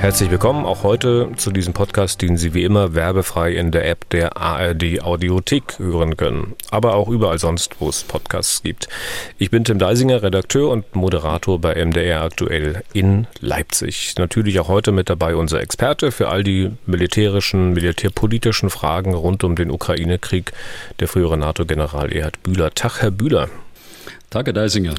Herzlich willkommen auch heute zu diesem Podcast, den Sie wie immer werbefrei in der App der ARD Audiothek hören können, aber auch überall sonst, wo es Podcasts gibt. Ich bin Tim Deisinger, Redakteur und Moderator bei MDR aktuell in Leipzig. Natürlich auch heute mit dabei unser Experte für all die militärischen, militärpolitischen Fragen rund um den Ukraine-Krieg, der frühere NATO-General Erhard Bühler. Tag, Herr Bühler. Danke, Deisinger.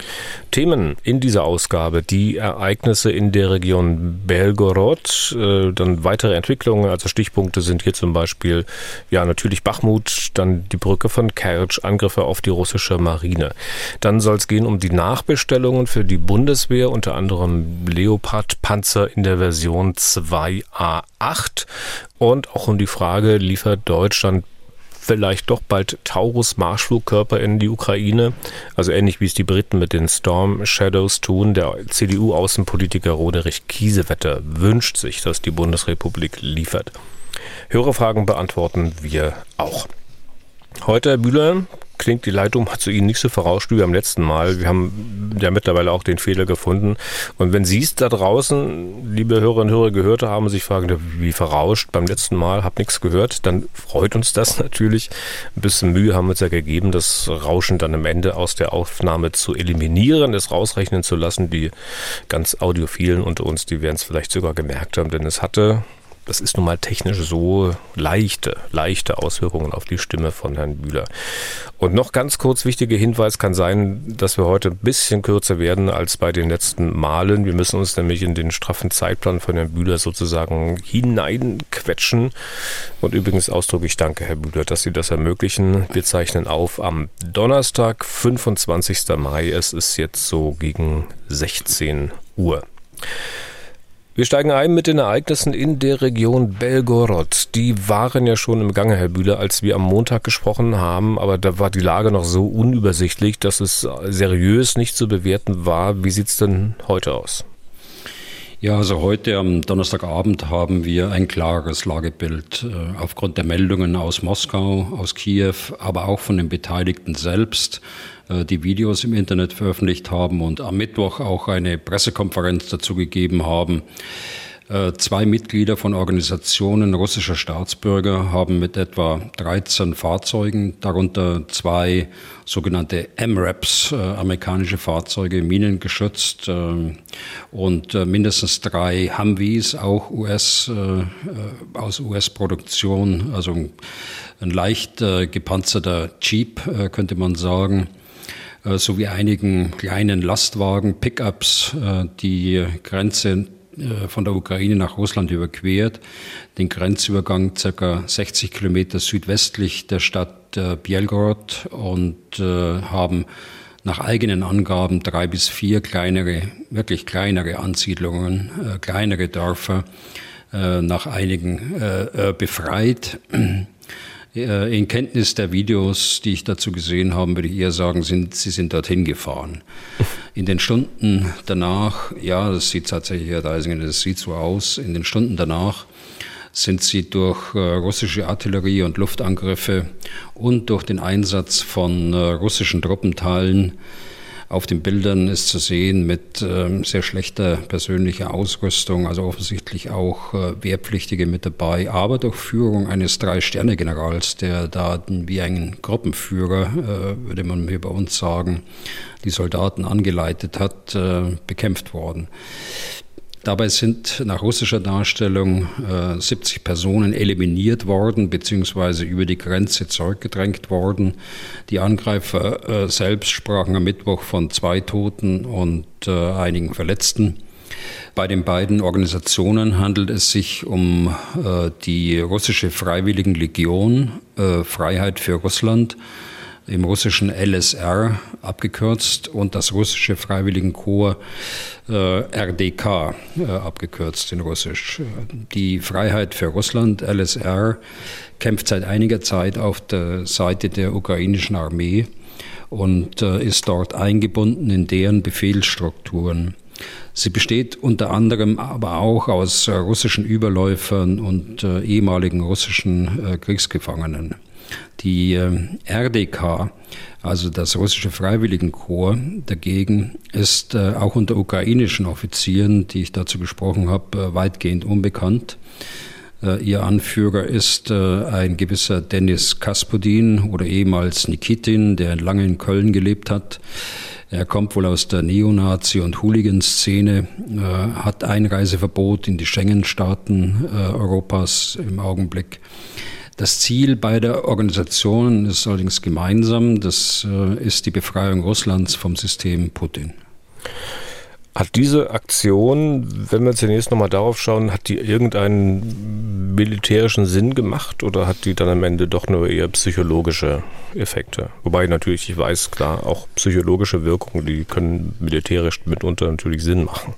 Themen in dieser Ausgabe, die Ereignisse in der Region Belgorod, äh, dann weitere Entwicklungen, also Stichpunkte sind hier zum Beispiel, ja, natürlich Bachmut, dann die Brücke von Kertsch, Angriffe auf die russische Marine. Dann soll es gehen um die Nachbestellungen für die Bundeswehr, unter anderem Leopard-Panzer in der Version 2A8 und auch um die Frage, liefert Deutschland vielleicht doch bald Taurus-Marschflugkörper in die Ukraine. Also ähnlich wie es die Briten mit den Storm Shadows tun. Der CDU-Außenpolitiker Roderich Kiesewetter wünscht sich, dass die Bundesrepublik liefert. Hörerfragen beantworten wir auch. Heute, Herr Bühler, klingt die Leitung zu Ihnen nicht so verrauscht wie beim letzten Mal. Wir haben ja mittlerweile auch den Fehler gefunden. Und wenn Sie es da draußen, liebe Hörerinnen und Hörer, gehört haben, sich fragen, wie verrauscht beim letzten Mal, hab nichts gehört, dann freut uns das natürlich. Ein bisschen Mühe haben wir uns ja gegeben, das Rauschen dann am Ende aus der Aufnahme zu eliminieren, es rausrechnen zu lassen. Die ganz Audiophilen unter uns, die werden es vielleicht sogar gemerkt haben, denn es hatte das ist nun mal technisch so leichte, leichte Auswirkungen auf die Stimme von Herrn Bühler. Und noch ganz kurz wichtiger Hinweis kann sein, dass wir heute ein bisschen kürzer werden als bei den letzten Malen. Wir müssen uns nämlich in den straffen Zeitplan von Herrn Bühler sozusagen hineinquetschen. Und übrigens ausdrücklich danke, Herr Bühler, dass Sie das ermöglichen. Wir zeichnen auf am Donnerstag, 25. Mai. Es ist jetzt so gegen 16 Uhr. Wir steigen ein mit den Ereignissen in der Region Belgorod. Die waren ja schon im Gange, Herr Bühler, als wir am Montag gesprochen haben, aber da war die Lage noch so unübersichtlich, dass es seriös nicht zu bewerten war. Wie sieht es denn heute aus? Ja, also heute am Donnerstagabend haben wir ein klares Lagebild äh, aufgrund der Meldungen aus Moskau, aus Kiew, aber auch von den Beteiligten selbst, äh, die Videos im Internet veröffentlicht haben und am Mittwoch auch eine Pressekonferenz dazu gegeben haben. Äh, zwei Mitglieder von Organisationen russischer Staatsbürger haben mit etwa 13 Fahrzeugen, darunter zwei sogenannte MRAPs, äh, amerikanische Fahrzeuge, minengeschützt äh, und äh, mindestens drei Humvees, auch US, aus US-Produktion, also ein leicht gepanzerter Jeep, könnte man sagen sowie einigen kleinen Lastwagen, Pickups, die Grenze von der Ukraine nach Russland überquert, den Grenzübergang circa 60 Kilometer südwestlich der Stadt äh, Bielgorod und äh, haben nach eigenen Angaben drei bis vier kleinere, wirklich kleinere Ansiedlungen, kleinere Dörfer nach einigen befreit. In Kenntnis der Videos, die ich dazu gesehen habe, würde ich eher sagen, sind, sie sind dorthin gefahren. In den Stunden danach, ja, das sieht tatsächlich, Herr Deisinger, das sieht so aus, in den Stunden danach sind sie durch äh, russische Artillerie und Luftangriffe und durch den Einsatz von äh, russischen Truppenteilen auf den Bildern ist zu sehen mit ähm, sehr schlechter persönlicher Ausrüstung, also offensichtlich auch äh, Wehrpflichtige mit dabei, aber durch Führung eines Drei-Sterne-Generals, der da wie ein Gruppenführer, äh, würde man hier bei uns sagen, die Soldaten angeleitet hat, äh, bekämpft worden. Dabei sind nach russischer Darstellung äh, 70 Personen eliminiert worden bzw. über die Grenze zurückgedrängt worden. Die Angreifer äh, selbst sprachen am Mittwoch von zwei Toten und äh, einigen Verletzten. Bei den beiden Organisationen handelt es sich um äh, die russische Freiwilligenlegion äh, Freiheit für Russland im russischen LSR abgekürzt und das russische Freiwilligenkorps äh, RDK äh, abgekürzt in Russisch. Die Freiheit für Russland, LSR, kämpft seit einiger Zeit auf der Seite der ukrainischen Armee und äh, ist dort eingebunden in deren Befehlsstrukturen. Sie besteht unter anderem aber auch aus russischen Überläufern und ehemaligen russischen Kriegsgefangenen. Die äh, RDK, also das russische Freiwilligenkorps dagegen, ist äh, auch unter ukrainischen Offizieren, die ich dazu gesprochen habe, äh, weitgehend unbekannt. Ihr Anführer ist ein gewisser Dennis Kaspodin oder ehemals Nikitin, der lange in Köln gelebt hat. Er kommt wohl aus der Neonazi- und Hooligan-Szene, äh, hat Einreiseverbot in die Schengen-Staaten äh, Europas im Augenblick. Das Ziel beider Organisationen ist allerdings gemeinsam. Das äh, ist die Befreiung Russlands vom System Putin. Hat diese Aktion, wenn wir zunächst nochmal darauf schauen, hat die irgendeinen militärischen Sinn gemacht oder hat die dann am Ende doch nur eher psychologische Effekte? Wobei natürlich, ich weiß, klar, auch psychologische Wirkungen, die können militärisch mitunter natürlich Sinn machen.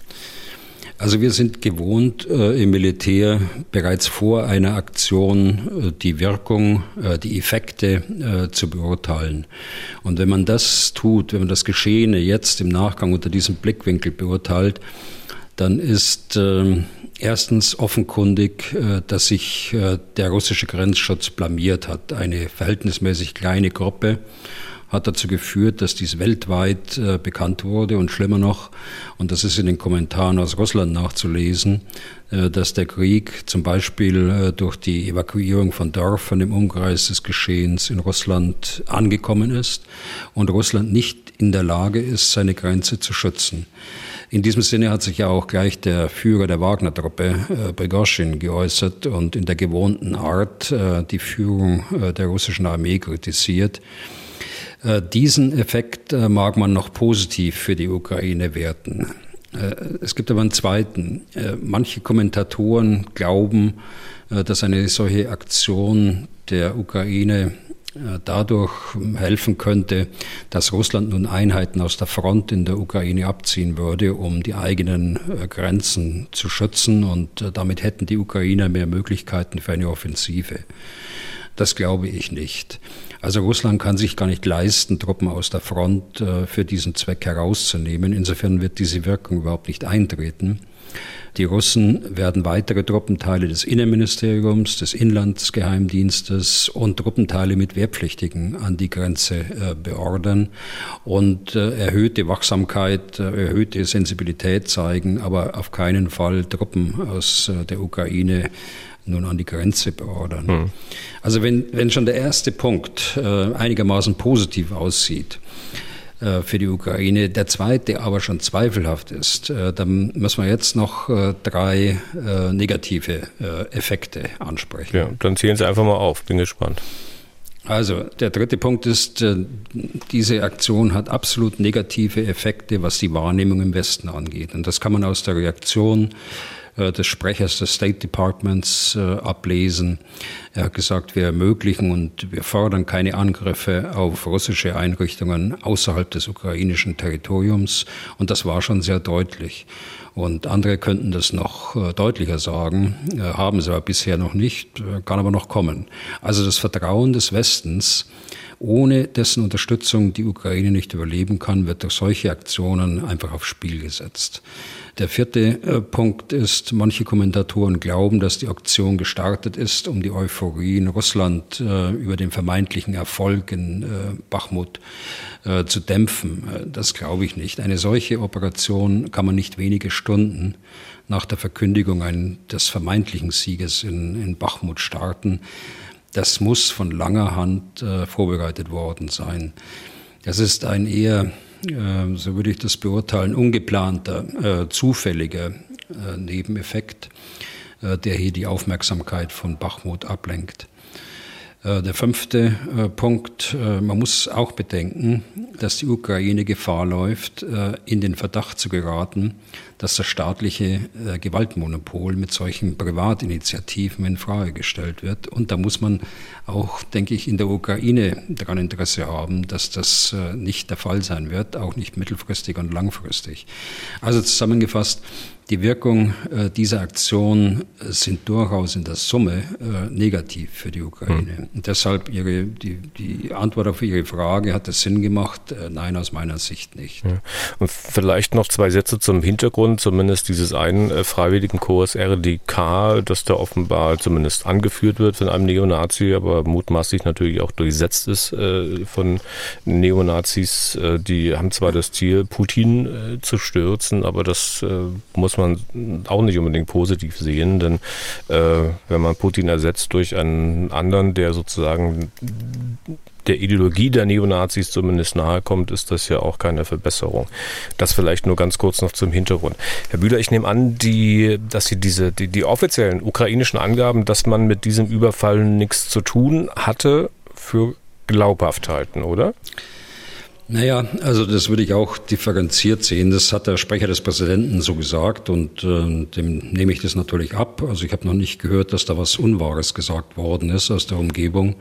Also wir sind gewohnt, äh, im Militär bereits vor einer Aktion äh, die Wirkung, äh, die Effekte äh, zu beurteilen. Und wenn man das tut, wenn man das Geschehene jetzt im Nachgang unter diesem Blickwinkel beurteilt, dann ist ähm, erstens offenkundig, äh, dass sich äh, der russische Grenzschutz blamiert hat. Eine verhältnismäßig kleine Gruppe hat dazu geführt, dass dies weltweit äh, bekannt wurde und schlimmer noch, und das ist in den Kommentaren aus Russland nachzulesen, äh, dass der Krieg zum Beispiel äh, durch die Evakuierung von Dörfern im Umkreis des Geschehens in Russland angekommen ist und Russland nicht in der Lage ist, seine Grenze zu schützen. In diesem Sinne hat sich ja auch gleich der Führer der Wagner-Truppe, äh, Prigozhin, geäußert und in der gewohnten Art äh, die Führung äh, der russischen Armee kritisiert. Äh, diesen Effekt äh, mag man noch positiv für die Ukraine werten. Äh, es gibt aber einen zweiten. Manche Kommentatoren glauben, dass eine solche Aktion der Ukraine dadurch helfen könnte, dass Russland nun Einheiten aus der Front in der Ukraine abziehen würde, um die eigenen Grenzen zu schützen. Und damit hätten die Ukrainer mehr Möglichkeiten für eine Offensive. Das glaube ich nicht. Also Russland kann sich gar nicht leisten, Truppen aus der Front äh, für diesen Zweck herauszunehmen. Insofern wird diese Wirkung überhaupt nicht eintreten. Die Russen werden weitere Truppenteile des Innenministeriums, des Inlandsgeheimdienstes und Truppenteile mit Wehrpflichtigen an die Grenze äh, beordern und äh, erhöhte Wachsamkeit, erhöhte Sensibilität zeigen, aber auf keinen Fall Truppen aus der Ukraine nun an die Grenze beordern. Mhm. Also wenn, wenn schon der erste Punkt äh, einigermaßen positiv aussieht, äh, für die Ukraine. Der zweite aber schon zweifelhaft ist, äh, dann müssen wir jetzt noch äh, drei negative Effekte ansprechen. Ja, dann zählen Sie einfach mal auf, bin gespannt. Also der dritte Punkt ist, diese Aktion hat absolut negative Effekte, was die Wahrnehmung im Westen angeht. Und das kann man aus der Reaktion äh, des Sprechers des State Departments äh, ablesen. Er hat gesagt, wir ermöglichen und wir fordern keine Angriffe auf russische Einrichtungen außerhalb des ukrainischen Territoriums. Und das war schon sehr deutlich. Und andere könnten das noch äh, deutlicher sagen, haben sie aber bisher noch nicht, kann aber noch kommen. Also das Vertrauen des Westens ohne dessen Unterstützung die Ukraine nicht überleben kann, wird durch solche Aktionen einfach aufs Spiel gesetzt. Der vierte äh, Punkt ist, manche Kommentatoren glauben, dass die Aktion gestartet ist, um die Euphorie in Russland äh, über den vermeintlichen Erfolg in äh, Bachmut zu dämpfen. Das glaube ich nicht. Eine solche Operation kann man nicht wenige Stunden nach der Verkündigung des vermeintlichen Sieges in, Bachmut starten. Das muss von langer Hand äh, vorbereitet worden sein. Das ist ein eher so würde ich das beurteilen, ungeplanter, äh, zufälliger äh, Nebeneffekt, der hier die Aufmerksamkeit von Bachmut ablenkt. Der fünfte Punkt, man muss auch bedenken, dass die Ukraine Gefahr läuft, in den Verdacht zu geraten, dass das staatliche äh, Gewaltmonopol mit solchen Privatinitiativen in Frage gestellt wird. Und da muss man auch, denke ich, in der Ukraine daran Interesse haben, dass das äh, nicht der Fall sein wird, auch nicht mittelfristig und langfristig. Also zusammengefasst, die Wirkung äh, dieser Aktion sind durchaus in der Summe äh, negativ für die Ukraine. Mhm. Und deshalb ihre, die, die Antwort auf Ihre Frage, hat es Sinn gemacht? Äh, nein, aus meiner Sicht nicht. Ja. Und vielleicht noch zwei Sätze zum Hintergrund, zumindest dieses einen äh, freiwilligen Kurs RDK, das da offenbar zumindest angeführt wird von einem Neonazi, aber mutmaßlich natürlich auch durchsetzt ist äh, von Neonazis. Äh, die haben zwar das Ziel, Putin äh, zu stürzen, aber das äh, muss man auch nicht unbedingt positiv sehen, denn äh, wenn man Putin ersetzt durch einen anderen, der sozusagen der Ideologie der Neonazis zumindest nahe kommt, ist das ja auch keine Verbesserung. Das vielleicht nur ganz kurz noch zum Hintergrund. Herr Bühler, ich nehme an, die, dass Sie diese, die, die offiziellen ukrainischen Angaben, dass man mit diesem Überfall nichts zu tun hatte, für glaubhaft halten, oder? Naja, also das würde ich auch differenziert sehen. Das hat der Sprecher des Präsidenten so gesagt und äh, dem nehme ich das natürlich ab. Also ich habe noch nicht gehört, dass da was Unwahres gesagt worden ist aus der Umgebung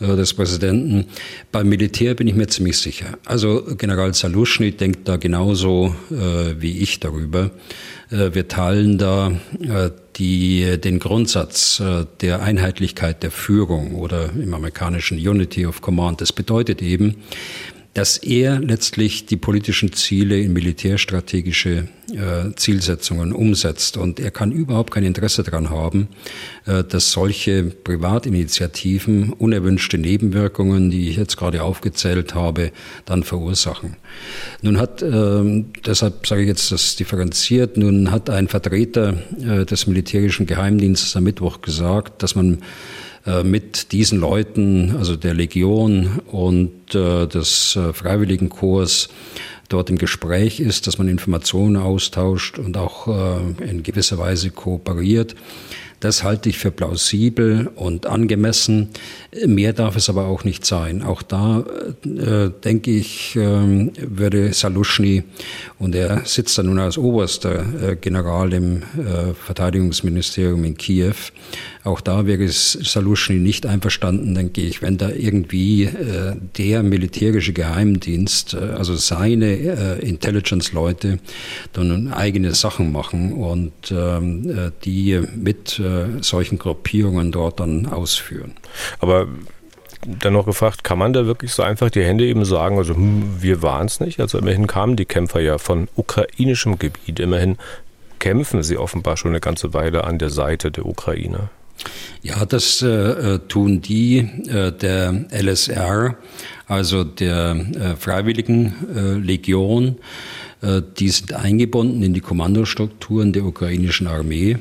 des Präsidenten. Beim Militär bin ich mir ziemlich sicher. Also General Saluschny denkt da genauso äh, wie ich darüber. Äh, wir teilen da äh, die, den Grundsatz äh, der Einheitlichkeit der Führung oder im amerikanischen Unity of Command. Das bedeutet eben, dass er letztlich die politischen Ziele in militärstrategische äh, Zielsetzungen umsetzt. Und er kann überhaupt kein Interesse daran haben, äh, dass solche Privatinitiativen unerwünschte Nebenwirkungen, die ich jetzt gerade aufgezählt habe, dann verursachen. Nun hat, äh, deshalb sage ich jetzt das differenziert, nun hat ein Vertreter äh, des militärischen Geheimdienstes am Mittwoch gesagt, dass man mit diesen Leuten, also der Legion und äh, des äh, Freiwilligenkorps, dort im Gespräch ist, dass man Informationen austauscht und auch in gewisser Weise kooperiert. Das halte ich für plausibel und angemessen. Mehr darf es aber auch nicht sein. Auch da äh, denke ich, äh, würde Saluschny, und er sitzt da nun als oberster äh, General im äh, Verteidigungsministerium in Kiew, auch da wäre Saluschny nicht einverstanden, denke ich, wenn da irgendwie äh, der militärische Geheimdienst, äh, also seine äh, Intelligence-Leute, dann eigene Sachen machen und ähm, äh, die mit äh, solchen Gruppierungen dort dann ausführen. Aber dann noch gefragt, kann man da wirklich so einfach die Hände eben sagen, also hm, wir waren es nicht? Also immerhin kamen die Kämpfer ja von ukrainischem Gebiet, immerhin kämpfen sie offenbar schon eine ganze Weile an der Seite der Ukraine. Ja, das äh, äh, tun die äh, der LSR, also der äh, Freiwilligen äh, Legion. Äh, die sind eingebunden in die Kommandostrukturen der ukrainischen Armee.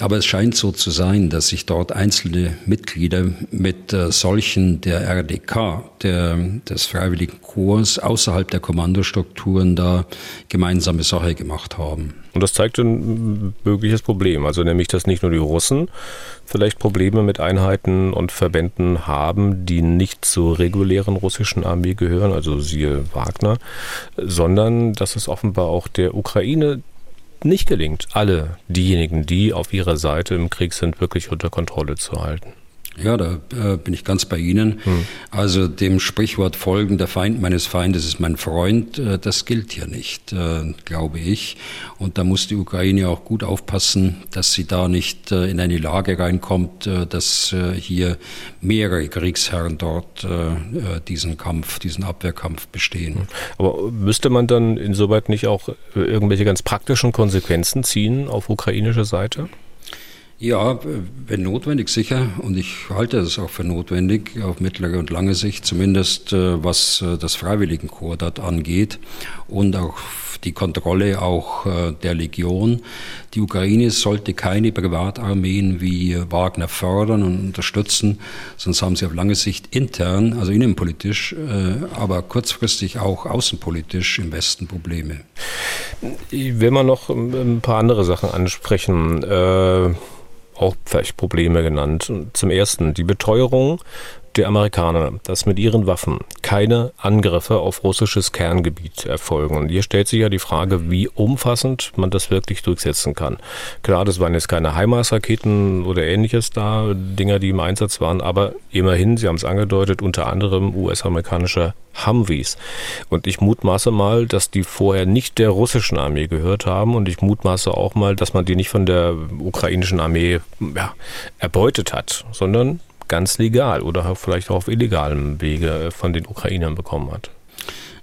Aber es scheint so zu sein, dass sich dort einzelne Mitglieder mit äh, solchen der RDK, der, des Freiwilligen Korps, außerhalb der Kommandostrukturen da gemeinsame Sache gemacht haben. Und das zeigt ein mögliches Problem. Also nämlich, dass nicht nur die Russen vielleicht Probleme mit Einheiten und Verbänden haben, die nicht zur regulären russischen Armee gehören, also siehe Wagner, sondern dass es offenbar auch der Ukraine nicht gelingt, alle diejenigen, die auf ihrer Seite im Krieg sind, wirklich unter Kontrolle zu halten. Ja, da äh, bin ich ganz bei Ihnen. Hm. Also dem Sprichwort folgen, der Feind meines Feindes ist mein Freund, äh, das gilt hier nicht, äh, glaube ich. Und da muss die Ukraine auch gut aufpassen, dass sie da nicht äh, in eine Lage reinkommt, äh, dass äh, hier mehrere Kriegsherren dort diesen Kampf, diesen Abwehrkampf bestehen. Hm. Aber müsste man dann insoweit nicht auch irgendwelche ganz praktischen Konsequenzen ziehen auf ukrainischer Seite? Ja, wenn notwendig, sicher. Und ich halte es auch für notwendig, auf mittlere und lange Sicht, zumindest äh, was äh, das Freiwilligenkorps dort angeht und auch die Kontrolle auch äh, der Legion. Die Ukraine sollte keine Privatarmeen wie Wagner fördern und unterstützen, sonst haben sie auf lange Sicht intern, also innenpolitisch, aber kurzfristig auch außenpolitisch im Westen Probleme. Ich will mal noch ein paar andere Sachen ansprechen auch vielleicht Probleme genannt. Zum ersten die Beteuerung der Amerikaner, dass mit ihren Waffen keine Angriffe auf russisches Kerngebiet erfolgen. Und hier stellt sich ja die Frage, wie umfassend man das wirklich durchsetzen kann. Klar, das waren jetzt keine HIMARS-Raketen oder ähnliches da, Dinger, die im Einsatz waren, aber immerhin, Sie haben es angedeutet, unter anderem US-amerikanischer Humvees. Und ich mutmaße mal, dass die vorher nicht der russischen Armee gehört haben und ich mutmaße auch mal, dass man die nicht von der ukrainischen Armee ja, erbeutet hat, sondern ganz legal oder vielleicht auch auf illegalem Wege von den Ukrainern bekommen hat.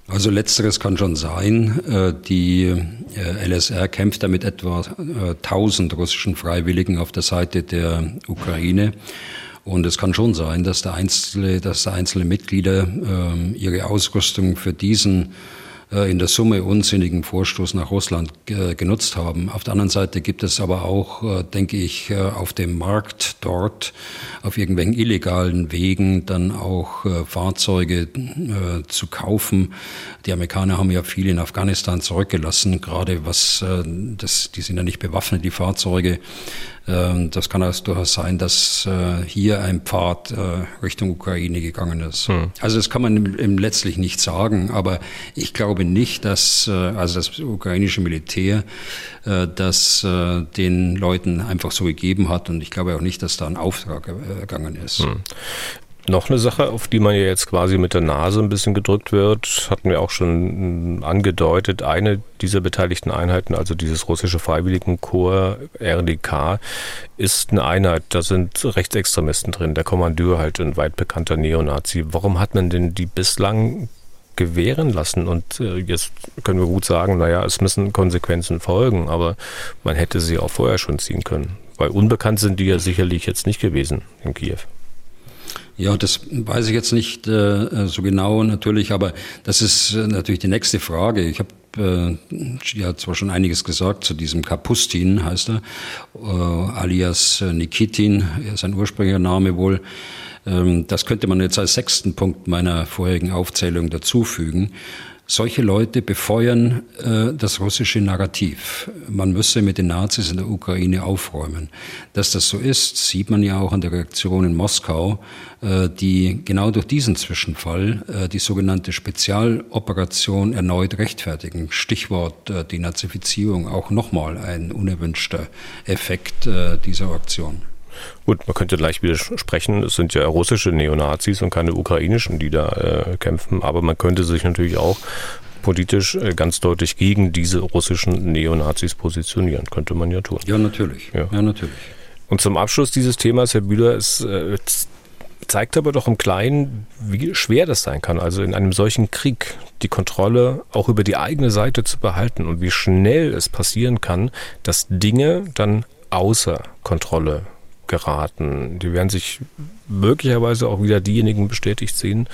Also letzteres kann schon sein. Äh, die äh, LSR kämpft da mit etwa 1000 äh, russischen Freiwilligen auf der Seite der Ukraine. Und es kann schon sein, dass der einzelne, dass der einzelne Mitglieder ähm, ihre Ausrüstung für diesen äh, in der Summe unsinnigen Vorstoß nach Russland genutzt haben. Auf der anderen Seite gibt es aber auch, äh, denke ich, äh, auf dem Markt dort, auf irgendwelchen illegalen Wegen dann auch Fahrzeuge zu kaufen. Die Amerikaner haben ja viel in Afghanistan zurückgelassen, gerade was, das, die sind ja nicht bewaffnet, die Fahrzeuge. Ähm, das kann also durchaus sein, dass äh, hier ein Pfad äh, Richtung Ukraine gegangen ist. Hm. Also das kann man letztlich nicht sagen, aber ich glaube nicht, dass äh, also das ukrainische Militär das den Leuten einfach so gegeben hat und ich glaube auch nicht, dass da ein Auftrag gegangen ist. Hm. Noch eine Sache, auf die man ja jetzt quasi mit der Nase ein bisschen gedrückt wird, hatten wir auch schon angedeutet. Eine dieser beteiligten Einheiten, also dieses russische Freiwilligenkorps RDK, ist eine Einheit, da sind Rechtsextremisten drin, der Kommandeur halt ein weit bekannter Neonazi. Warum hat man denn die bislang gewähren lassen. Und äh, jetzt können wir gut sagen, naja, es müssen Konsequenzen folgen, aber man hätte sie auch vorher schon ziehen können. Weil unbekannt sind die ja sicherlich jetzt nicht gewesen in Kiew. Ja, das weiß ich jetzt nicht äh, so genau natürlich, aber das ist äh, natürlich die nächste Frage. Ich habe äh, ja zwar schon einiges gesagt zu diesem Kapustin, heißt er, äh, alias Nikitin, sein ursprünglicher Name wohl. Ähm, das könnte man jetzt als sechsten Punkt meiner vorherigen Aufzählung dazufügen. Solche Leute befeuern äh, das russische Narrativ. Man müsse mit den Nazis in der Ukraine aufräumen. Dass das so ist, sieht man ja auch an der Reaktion in Moskau, äh, die genau durch diesen Zwischenfall äh, die sogenannte Spezialoperation erneut rechtfertigen. Stichwort äh, Denazifizierung, auch nochmal ein unerwünschter Effekt äh, dieser Aktion. Gut, man könnte gleich widersprechen, es sind ja russische Neonazis und keine ukrainischen, die da äh, kämpfen, aber man könnte sich natürlich auch politisch äh, ganz deutlich gegen diese russischen Neonazis positionieren. Könnte man ja tun. Ja, natürlich. Ja, ja natürlich. Und zum Abschluss dieses Themas, Herr Bühler, es äh, zeigt aber doch im Kleinen, wie schwer das sein kann, also in einem solchen Krieg die Kontrolle auch über die eigene Seite zu behalten und wie schnell es passieren kann, dass Dinge dann außer Kontrolle geraten. Die werden sich möglicherweise auch wieder diejenigen bestätigt sehen,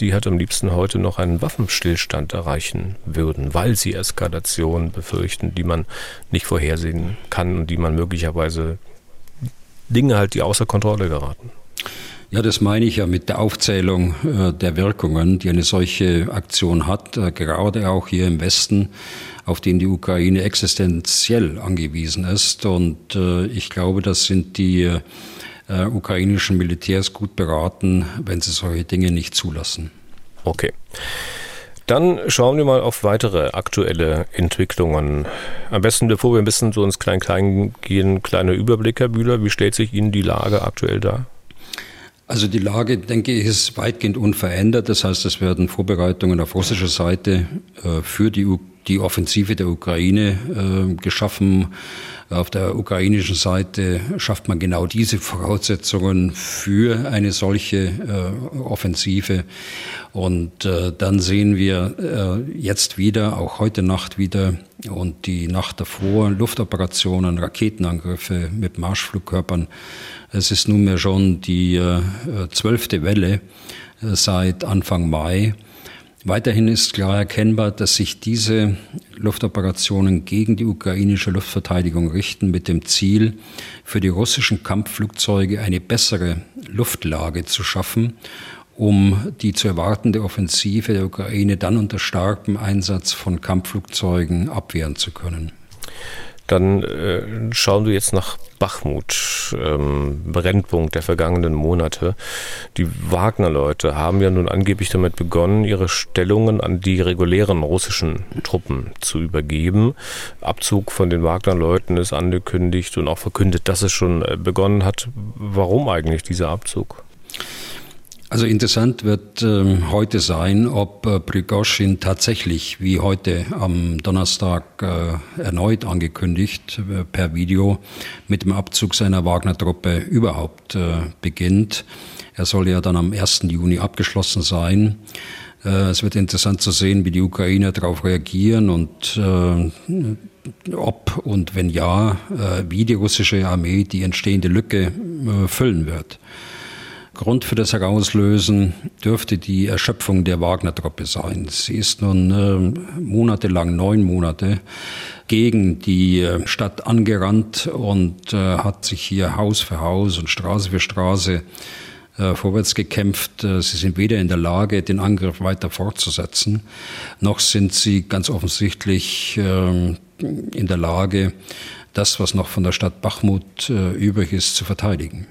die halt am liebsten heute noch einen Waffenstillstand erreichen würden, weil sie Eskalationen befürchten, die man nicht vorhersehen kann und die man möglicherweise Dinge halt, die außer Kontrolle geraten. Ja, das meine ich ja mit der Aufzählung äh, der Wirkungen, die eine solche Aktion hat, äh, gerade auch hier im Westen auf den die Ukraine existenziell angewiesen ist. Und äh, ich glaube, das sind die äh, ukrainischen Militärs gut beraten, wenn sie solche Dinge nicht zulassen. Okay. Dann schauen wir mal auf weitere aktuelle Entwicklungen. Am besten, bevor wir ein bisschen so ins Klein-Klein gehen, kleiner Überblick, Herr Bühler. Wie stellt sich Ihnen die Lage aktuell dar? Also die Lage, denke ich, ist weitgehend unverändert. Das heißt, es werden Vorbereitungen auf russischer Seite äh, für die, die Offensive der Ukraine äh, geschaffen. Auf der ukrainischen Seite schafft man genau diese Voraussetzungen für eine solche äh, Offensive. Und äh, dann sehen wir äh, jetzt wieder, auch heute Nacht wieder und die Nacht davor, Luftoperationen, Raketenangriffe mit Marschflugkörpern. Es ist nunmehr schon die äh, zwölfte Welle äh, seit Anfang Mai. Weiterhin ist klar erkennbar, dass sich diese Luftoperationen gegen die ukrainische Luftverteidigung richten, mit dem Ziel, für die russischen Kampfflugzeuge eine bessere Luftlage zu schaffen, um die zu erwartende Offensive der Ukraine dann unter starkem Einsatz von Kampfflugzeugen abwehren zu können. Dann äh, schauen wir jetzt nach Bachmut, ähm, Brennpunkt der vergangenen Monate. Die Wagner-Leute haben ja nun angeblich damit begonnen, ihre Stellungen an die regulären russischen Truppen zu übergeben. Abzug von den Wagner-Leuten ist angekündigt und auch verkündet, dass es schon äh, begonnen hat. Warum eigentlich dieser Abzug? Also interessant wird äh, heute sein, ob äh, Prigozhin tatsächlich, wie heute am Donnerstag äh, erneut angekündigt, äh, per Video mit dem Abzug seiner Wagner-Truppe überhaupt äh, beginnt. Er soll ja dann am 1. Juni abgeschlossen sein. Äh, es wird interessant zu sehen, wie die Ukrainer darauf reagieren und ob und wenn ja, wie die russische Armee die entstehende Lücke füllen wird. Grund für das Herauslösen dürfte die Erschöpfung der Wagner-Truppe sein. Sie ist nun äh, monatelang, neun Monate, gegen die äh, Stadt angerannt und äh, hat sich hier Haus für Haus und Straße für Straße äh, vorwärts gekämpft. Äh, sie sind weder in der Lage, den Angriff weiter fortzusetzen, noch sind sie ganz offensichtlich ähm, in der Lage, das, was noch von der Stadt Bachmut übrig ist, zu verteidigen.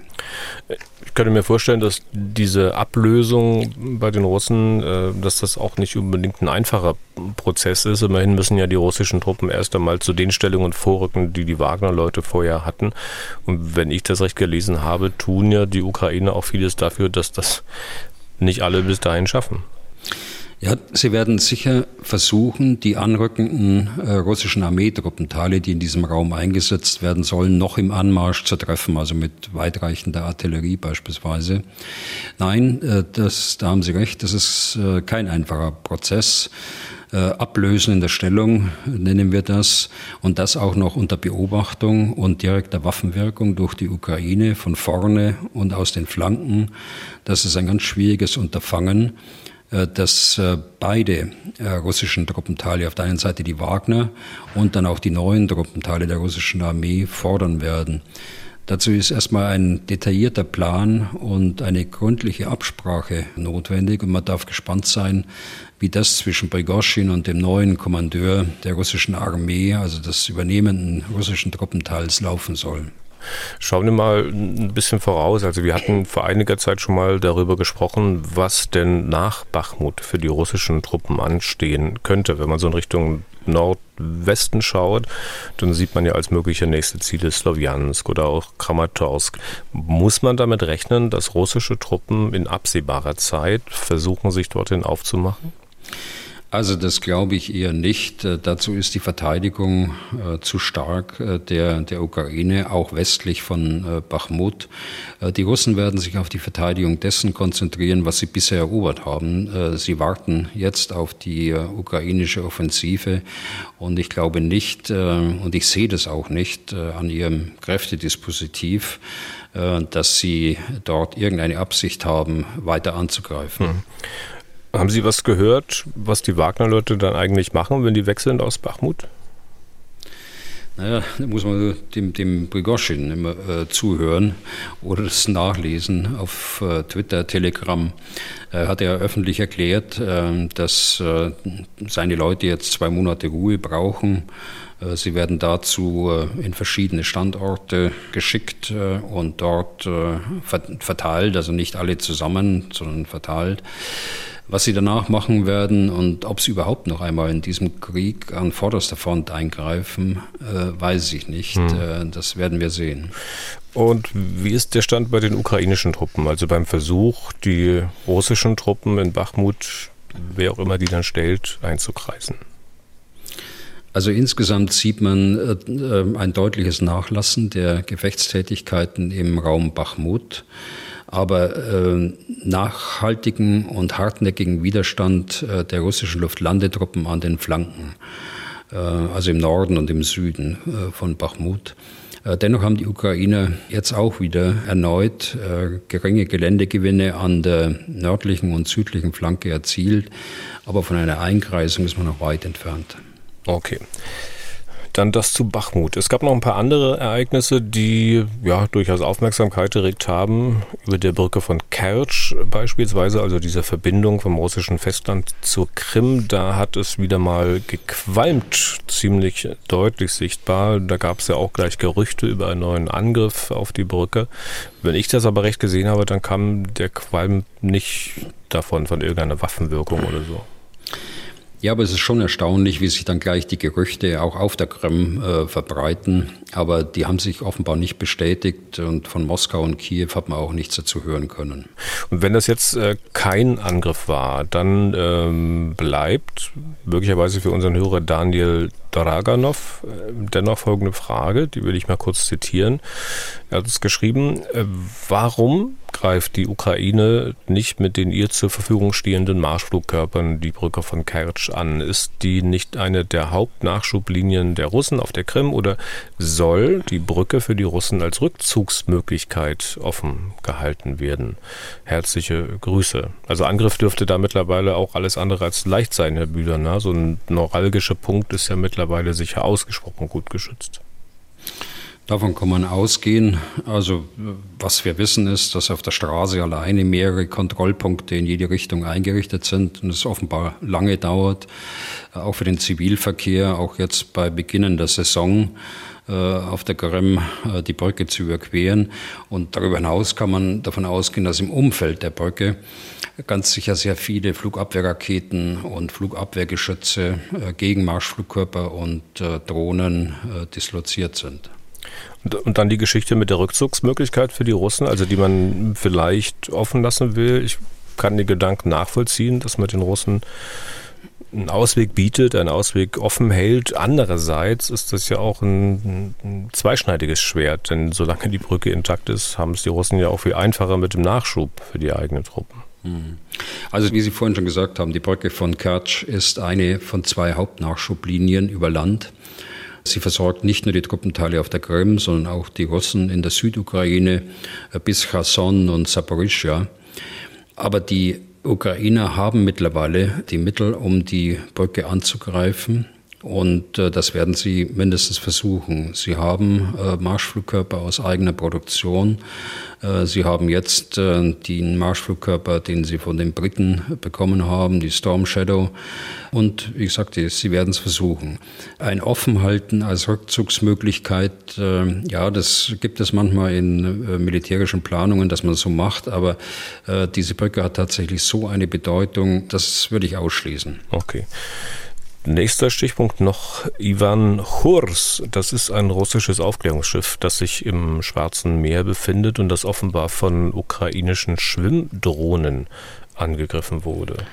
Ich könnte mir vorstellen, dass diese Ablösung bei den Russen, äh, dass das auch nicht unbedingt ein einfacher Prozess ist. Immerhin müssen ja die russischen Truppen erst einmal zu den Stellungen vorrücken, die die Wagner-Leute vorher hatten. Und wenn ich das recht gelesen habe, tun ja die Ukrainer auch vieles dafür, dass das nicht alle bis dahin schaffen. Ja, sie werden sicher versuchen, die anrückenden äh, russischen Armeetruppenteile, die in diesem Raum eingesetzt werden sollen, noch im Anmarsch zu treffen, also mit weitreichender Artillerie beispielsweise. Nein, äh, das, da haben Sie recht, das ist äh, kein einfacher Prozess. Äh, Ablösen in der Stellung nennen wir das und das auch noch unter Beobachtung und direkter Waffenwirkung durch die Ukraine von vorne und aus den Flanken. Das ist ein ganz schwieriges Unterfangen. Äh, dass äh, beide äh, russischen Truppenteile, auf der einen Seite die Wagner und dann auch die neuen Truppenteile der russischen Armee fordern werden. Dazu ist erstmal ein detaillierter Plan und eine gründliche Absprache notwendig und man darf gespannt sein, wie das zwischen Prigoschin und dem neuen Kommandeur der russischen Armee, also des übernehmenden russischen Truppenteils, laufen soll. Schauen wir mal ein bisschen voraus. Also wir hatten vor einiger Zeit schon mal darüber gesprochen, was denn nach Bachmut für die russischen Truppen anstehen könnte. Wenn man so in Richtung Nordwesten schaut, dann sieht man ja als mögliche nächste Ziele Sloviansk oder auch Kramatorsk. Muss man damit rechnen, dass russische Truppen in absehbarer Zeit versuchen, sich dorthin aufzumachen? Also das glaube ich eher nicht. Äh, dazu ist die Verteidigung äh, zu stark äh, der, der Ukraine, auch westlich von Bachmut. Die Russen werden sich auf die Verteidigung dessen konzentrieren, was sie bisher erobert haben. Sie warten jetzt auf die ukrainische Offensive und ich glaube nicht, und ich sehe das auch nicht an ihrem Kräftedispositiv, dass sie dort irgendeine Absicht haben, weiter anzugreifen. Mhm. Haben Sie was gehört, was die Wagner-Leute dann eigentlich machen, wenn die sind aus Bachmut? Naja, da muss man dem, dem Prigoschin immer äh, zuhören oder das nachlesen auf äh, Twitter, Telegram. Er hat ja öffentlich erklärt, äh, dass äh, seine Leute jetzt zwei Monate Ruhe brauchen. Äh, sie werden dazu äh, in verschiedene Standorte geschickt und dort verteilt, also nicht alle zusammen, sondern verteilt. Was sie danach machen werden und ob sie überhaupt noch einmal in diesem Krieg an vorderster Front eingreifen, äh, weiß ich nicht. Hm. Äh, das werden wir sehen. Und wie ist der Stand bei den ukrainischen Truppen? Also beim Versuch, die russischen Truppen in Bachmut, wer auch immer die dann stellt, einzukreisen? Also insgesamt sieht man äh, äh ein deutliches Nachlassen der Gefechtstätigkeiten im Raum Bachmut aber äh, nachhaltigen und hartnäckigen Widerstand äh, der russischen Luftlandetruppen an den Flanken, äh, also im Norden und im Süden äh, von Bachmut. Äh, dennoch haben die Ukrainer jetzt auch wieder erneut äh, geringe Geländegewinne an der nördlichen und südlichen Flanke erzielt, aber von einer Einkreisung ist man noch weit entfernt. Okay. Dann das zu Bachmut. Es gab noch ein paar andere Ereignisse, die ja durchaus Aufmerksamkeit erregt haben. Über der Brücke von Kertsch beispielsweise, also diese Verbindung vom russischen Festland zur Krim. Da hat es wieder mal gequalmt, ziemlich deutlich sichtbar. Da gab es ja auch gleich Gerüchte über einen neuen Angriff auf die Brücke. Wenn ich das aber recht gesehen habe, dann kam der Qualm nicht davon, von irgendeiner Waffenwirkung oder so. Ja, aber es ist schon erstaunlich, wie sich dann gleich die Gerüchte auch auf der Krim äh, verbreiten. Aber die haben sich offenbar nicht bestätigt und von Moskau und Kiew hat man auch nichts dazu hören können. Und wenn das jetzt äh, kein Angriff war, dann ähm, bleibt möglicherweise für unseren Hörer Daniel Draganov äh, dennoch folgende Frage, die will ich mal kurz zitieren. Er hat es geschrieben, äh, warum greift die Ukraine nicht mit den ihr zur Verfügung stehenden Marschflugkörpern die Brücke von Kertsch an? Ist die nicht eine der Hauptnachschublinien der Russen auf der Krim oder soll die Brücke für die Russen als Rückzugsmöglichkeit offen gehalten werden? Herzliche Grüße. Also Angriff dürfte da mittlerweile auch alles andere als leicht sein, Herr Bühler. Ne? So ein neuralgischer Punkt ist ja mittlerweile sicher ausgesprochen gut geschützt. Davon kann man ausgehen. Also was wir wissen ist, dass auf der Straße alleine mehrere Kontrollpunkte in jede Richtung eingerichtet sind und es offenbar lange dauert, auch für den Zivilverkehr, auch jetzt bei Beginn der Saison auf der Krim äh, die Brücke zu überqueren. Und darüber hinaus kann man davon ausgehen, dass im Umfeld der Brücke ganz sicher sehr viele Flugabwehrraketen und Flugabwehrgeschütze, äh, Gegenmarschflugkörper und Drohnen disloziert sind. Und dann die Geschichte mit der Rückzugsmöglichkeit für die Russen, also die man vielleicht offen lassen will. Ich kann den Gedanken nachvollziehen, dass man den Russen einen Ausweg bietet, einen Ausweg offen hält. Andererseits ist das ja auch ein, ein, zweischneidiges Schwert, denn solange die Brücke intakt ist, haben es die Russen ja auch viel einfacher mit dem Nachschub für die eigenen Truppen. Hm. Also wie Sie vorhin schon gesagt haben, die Brücke von Kertsch ist eine von zwei Hauptnachschublinien über Land. Sie versorgt nicht nur die Truppenteile auf der Krim, sondern auch die Russen in der Südukraine äh, bis Cherson und Saporischja. Aber die Ukrainer haben mittlerweile die Mittel, um die Brücke anzugreifen. Und äh, das werden sie mindestens versuchen. Sie haben äh, Marschflugkörper aus eigener Produktion. Äh, sie haben jetzt äh, den Marschflugkörper, den sie von den Briten bekommen haben, die Storm Shadow. Und wie gesagt, sie werden es versuchen. Ein Offenhalten als Rückzugsmöglichkeit, äh, ja, das gibt es manchmal in militärischen Planungen, dass man so macht. Aber diese Brücke hat tatsächlich so eine Bedeutung, das würde ich ausschließen. Okay. Nächster Stichpunkt noch Ivan Hurs. Das ist ein russisches Aufklärungsschiff, das sich im Schwarzen Meer befindet und das offenbar von ukrainischen Schwimmdrohnen angegriffen wurde.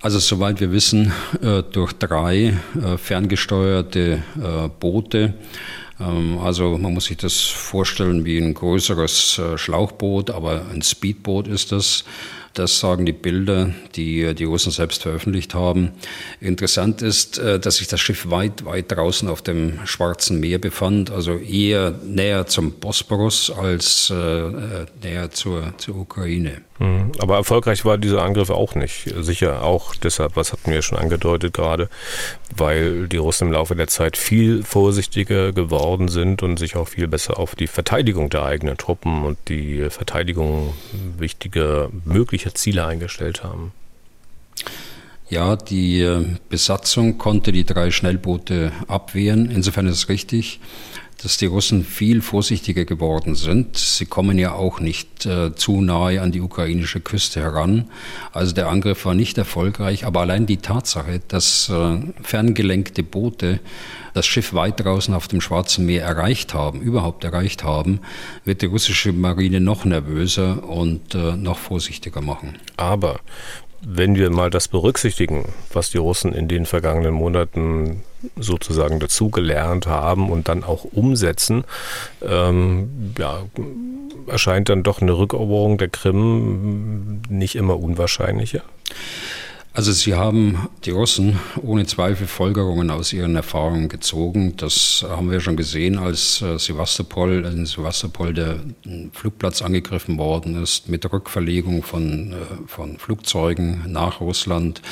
Also soweit wir wissen, äh, durch drei äh, ferngesteuerte äh, Boote. Ähm, also man muss sich das vorstellen wie ein größeres Schlauchboot, aber ein Speedboot ist das das sagen die Bilder, die die Russen selbst veröffentlicht haben. Interessant ist, äh, dass sich das Schiff weit, weit draußen auf dem Schwarzen Meer befand, also eher näher zum Bosporus als äh, äh, näher zur, zur Ukraine. Mhm. Aber erfolgreich war dieser Angriff auch nicht. Sicher auch deshalb, was hatten wir schon angedeutet gerade, weil die Russen im Laufe der Zeit viel vorsichtiger geworden sind und sich auch viel besser auf die Verteidigung der eigenen Truppen und die Verteidigung wichtiger möglicher Ziele eingestellt haben. Ja, die äh, Besatzung konnte die drei Schnellboote abwehren. Insofern ist es richtig dass die Russen viel vorsichtiger geworden sind. Sie kommen ja auch nicht äh, zu nahe an die ukrainische Küste heran. Also der Angriff war nicht erfolgreich, aber allein die Tatsache, dass äh, ferngelenkte Boote das Schiff weit draußen auf dem Schwarzen Meer erreicht haben, überhaupt erreicht haben, wird die russische Marine noch nervöser und äh, noch vorsichtiger machen. Aber wenn wir mal das berücksichtigen, was die Russen in den vergangenen Monaten sozusagen dazugelernt haben und dann auch umsetzen, ähm, ja, erscheint dann doch eine Rückeroberung der Krim nicht immer unwahrscheinlicher. Also Sie haben die Russen ohne Zweifel Folgerungen aus ihren Erfahrungen gezogen. Das haben wir schon gesehen, als äh, Sevastopol, in Sevastopol der Flugplatz angegriffen worden ist mit Rückverlegung von, äh, von Flugzeugen nach Russland.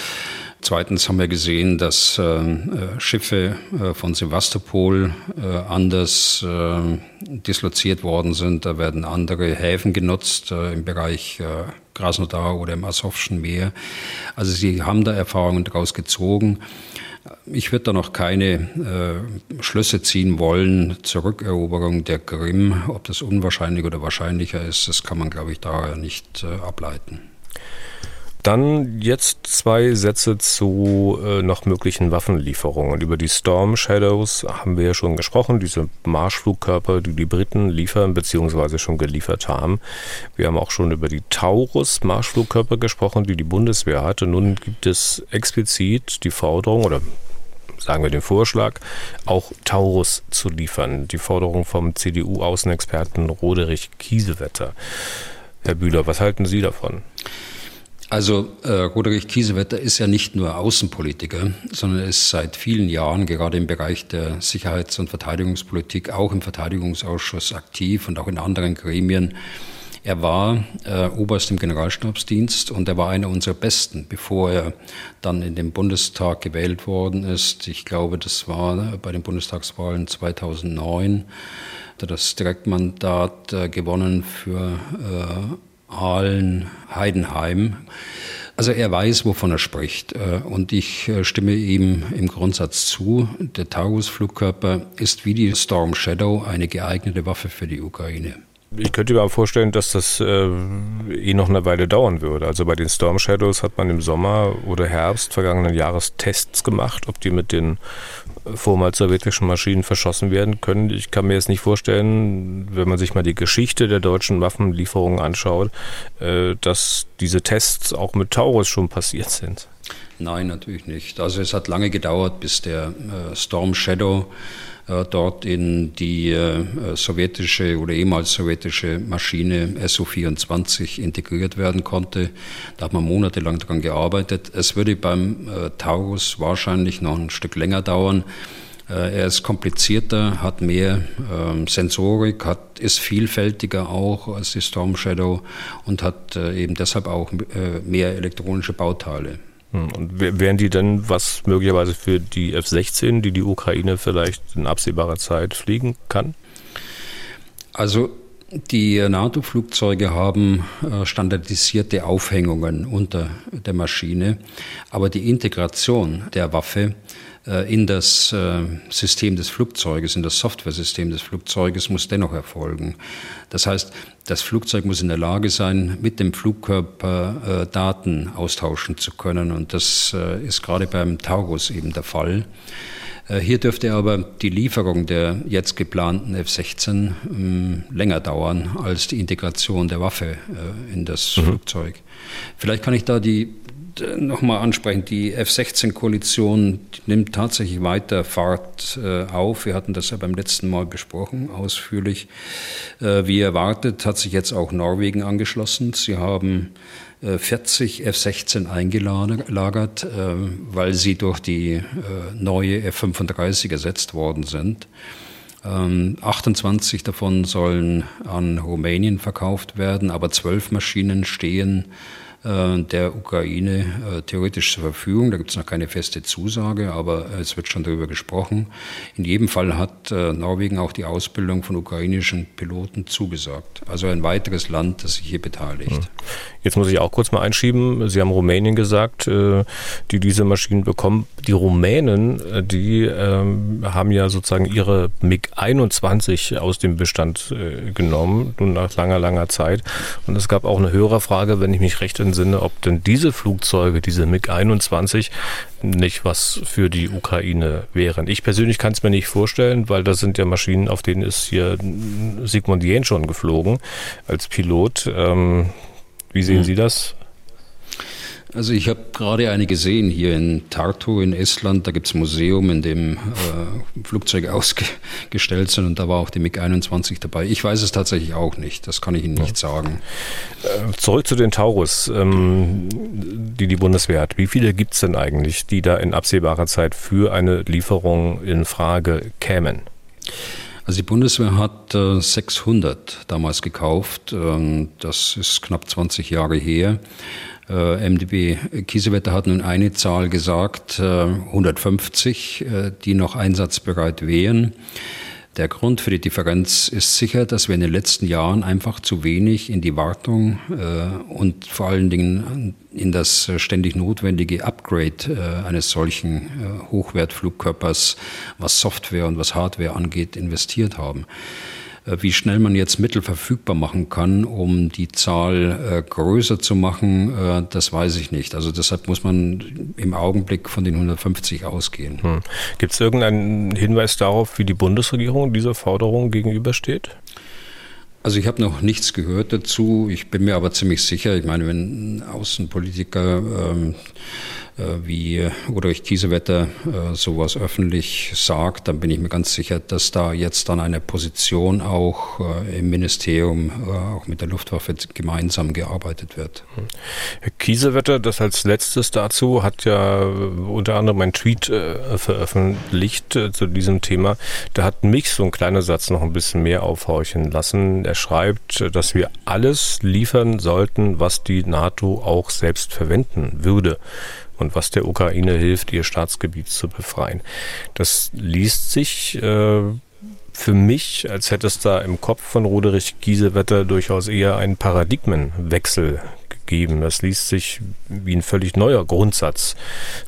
Zweitens haben wir gesehen, dass äh, Schiffe äh, von Sevastopol äh, anders äh, disloziert worden sind. Da werden andere Häfen genutzt äh, im Bereich äh, Krasnodar oder im Asowschen Meer. Also sie haben da Erfahrungen daraus gezogen. Ich würde da noch keine äh, Schlüsse ziehen wollen zur Rückeroberung der Krim. Ob das unwahrscheinlich oder wahrscheinlicher ist, das kann man, glaube ich, daher nicht äh, ableiten. Dann jetzt zwei Sätze zu äh, noch möglichen Waffenlieferungen. Über die Storm Shadows haben wir ja schon gesprochen, diese Marschflugkörper, die die Briten liefern bzw. schon geliefert haben. Wir haben auch schon über die Taurus Marschflugkörper gesprochen, die die Bundeswehr hatte. Nun gibt es explizit die Forderung oder sagen wir den Vorschlag, auch Taurus zu liefern. Die Forderung vom CDU-Außenexperten Roderich Kiesewetter. Herr Bühler, was halten Sie davon? Also äh, Roderich Kiesewetter ist ja nicht nur Außenpolitiker, sondern ist seit vielen Jahren gerade im Bereich der Sicherheits- und Verteidigungspolitik auch im Verteidigungsausschuss aktiv und auch in anderen Gremien. Er war äh, Oberst im Generalstabsdienst und er war einer unserer Besten, bevor er dann in den Bundestag gewählt worden ist. Ich glaube, das war bei den Bundestagswahlen 2009. Hat er das Direktmandat äh, gewonnen für äh, Aalen, Heidenheim. Also er weiß, wovon er spricht. Äh, und ich äh, stimme ihm im Grundsatz zu. Der Taurus-Flugkörper ist wie die Storm Shadow eine geeignete Waffe für die Ukraine. Ich könnte mir auch vorstellen, dass das äh, eh noch eine Weile dauern würde. Also bei den Storm Shadows hat man im Sommer oder Herbst vergangenen Jahres Tests gemacht, ob die mit den vormals sowjetischen Maschinen verschossen werden können. Ich kann mir jetzt nicht vorstellen, wenn man sich mal die Geschichte der deutschen Waffenlieferungen anschaut, äh, dass diese Tests auch mit Taurus schon passiert sind. Nein, natürlich nicht. Also es hat lange gedauert, bis der äh, Storm Shadow äh, dort in die äh, sowjetische oder ehemals sowjetische Maschine SU-24 integriert werden konnte. Da hat man monatelang daran gearbeitet. Es würde beim äh, Taurus wahrscheinlich noch ein Stück länger dauern. Er ist komplizierter, hat mehr ähm, Sensorik, hat, ist vielfältiger auch als die Storm Shadow und hat äh, eben deshalb auch äh, mehr elektronische Bauteile. Hm, und wären die denn was möglicherweise für die F-16, die die Ukraine vielleicht in absehbarer Zeit fliegen kann? Also die NATO-Flugzeuge haben äh, standardisierte Aufhängungen unter der Maschine, aber die Integration der Waffe äh, in das äh, System des Flugzeuges, in das Softwaresystem des Flugzeuges muss dennoch erfolgen. Das heißt, das Flugzeug muss in der Lage sein, mit dem Flugkörper äh, Daten austauschen zu können. Und das ist gerade beim Taurus eben der Fall. Hier dürfte aber die Lieferung der jetzt geplanten F-16 ähm, länger dauern als die Integration der Waffe in das mhm. Flugzeug. Vielleicht kann ich da die nochmal ansprechen, die F-16-Koalition nimmt tatsächlich weiter Fahrt äh, auf. Wir hatten das ja beim letzten Mal besprochen, ausführlich. Äh, wie erwartet hat sich jetzt auch Norwegen angeschlossen. Sie haben 40 äh, F-16 eingelagert, weil sie durch die neue F-35 ersetzt worden sind. 28 ähm, davon sollen an Rumänien verkauft werden, aber zwölf Maschinen stehen äh, der Ukraine äh, theoretisch zur Verfügung. Da gibt es noch keine feste Zusage, aber es wird schon darüber gesprochen. In jedem Fall hat äh, Norwegen auch die Ausbildung von ukrainischen Piloten zugesagt. Also ein weiteres Land, das sich hier beteiligt. Hm. Jetzt muss ich auch kurz mal einschieben. Sie haben Rumänien gesagt, die diese Maschinen bekommen. Die Rumänen, die ähm, haben ja sozusagen ihre MiG-21 aus dem Bestand genommen, nun nach langer, langer Zeit. Und es gab auch eine höhere Frage, wenn ich mich recht entsinne, Sinne, ob denn diese Flugzeuge, diese MiG-21, nicht was für die Ukraine wären. Ich persönlich kann es mir nicht vorstellen, weil das sind ja Maschinen, auf denen ist hier Sigmund Jähn schon geflogen als Pilot. Ähm, wie sehen mhm. Sie das? Also ich habe gerade eine gesehen hier in Tartu in Estland. Da gibt es ein Museum, in dem äh, Flugzeuge ausgestellt sind und da war auch die MiG-21 dabei. Ich weiß es tatsächlich auch nicht. Das kann ich Ihnen nicht sagen. Äh, zurück zu den Taurus, ähm, die die Bundeswehr hat. Wie viele gibt es denn eigentlich, die da in absehbarer Zeit für eine Lieferung in Frage kämen? Also die Bundeswehr hat äh, 600 damals gekauft. Ähm, das ist knapp 20 Jahre her. Äh, MDB Kiesewetter hat nun eine Zahl gesagt, 150, äh, die noch einsatzbereit wären. Der Grund für die Differenz ist sicher, dass wir in den letzten Jahren einfach zu wenig in die Wartung äh, und vor allen Dingen in das ständig notwendige Upgrade äh, eines solchen äh, Hochwertflugkörpers, was Software und was Hardware angeht, investiert haben. Äh, wie schnell man jetzt Mittel verfügbar machen kann, um die Zahl äh, größer zu machen, äh, das weiß ich nicht. Also deshalb muss man im Augenblick von den 150 ausgehen. Hm. Gibt es irgendeinen Hinweis darauf, wie die Bundesregierung dieser Forderung gegenübersteht? Also ich habe noch nichts gehört dazu. Ich bin mir aber ziemlich sicher, ich meine, wenn Außenpolitiker ähm, äh, wie Ulrich Kiesewetter äh, sowas öffentlich sagt, dann bin ich mir ganz sicher, dass da jetzt dann eine Position auch äh, im Ministerium, auch mit der Luftwaffe gemeinsam gearbeitet wird. Herr Kiesewetter, das als letztes dazu, hat ja unter anderem einen Tweet veröffentlicht zu diesem Thema. Da hat mich so ein kleiner Satz noch ein bisschen mehr aufhorchen lassen. Er schreibt, dass wir alles liefern sollten, was die NATO auch selbst verwenden würde und was der Ukraine hilft, ihr Staatsgebiet zu befreien. Das liest sich äh, für mich, als hätte es da im Kopf von Roderich Giesewetter durchaus eher einen Paradigmenwechsel gegeben. Das liest sich wie ein völlig neuer Grundsatz,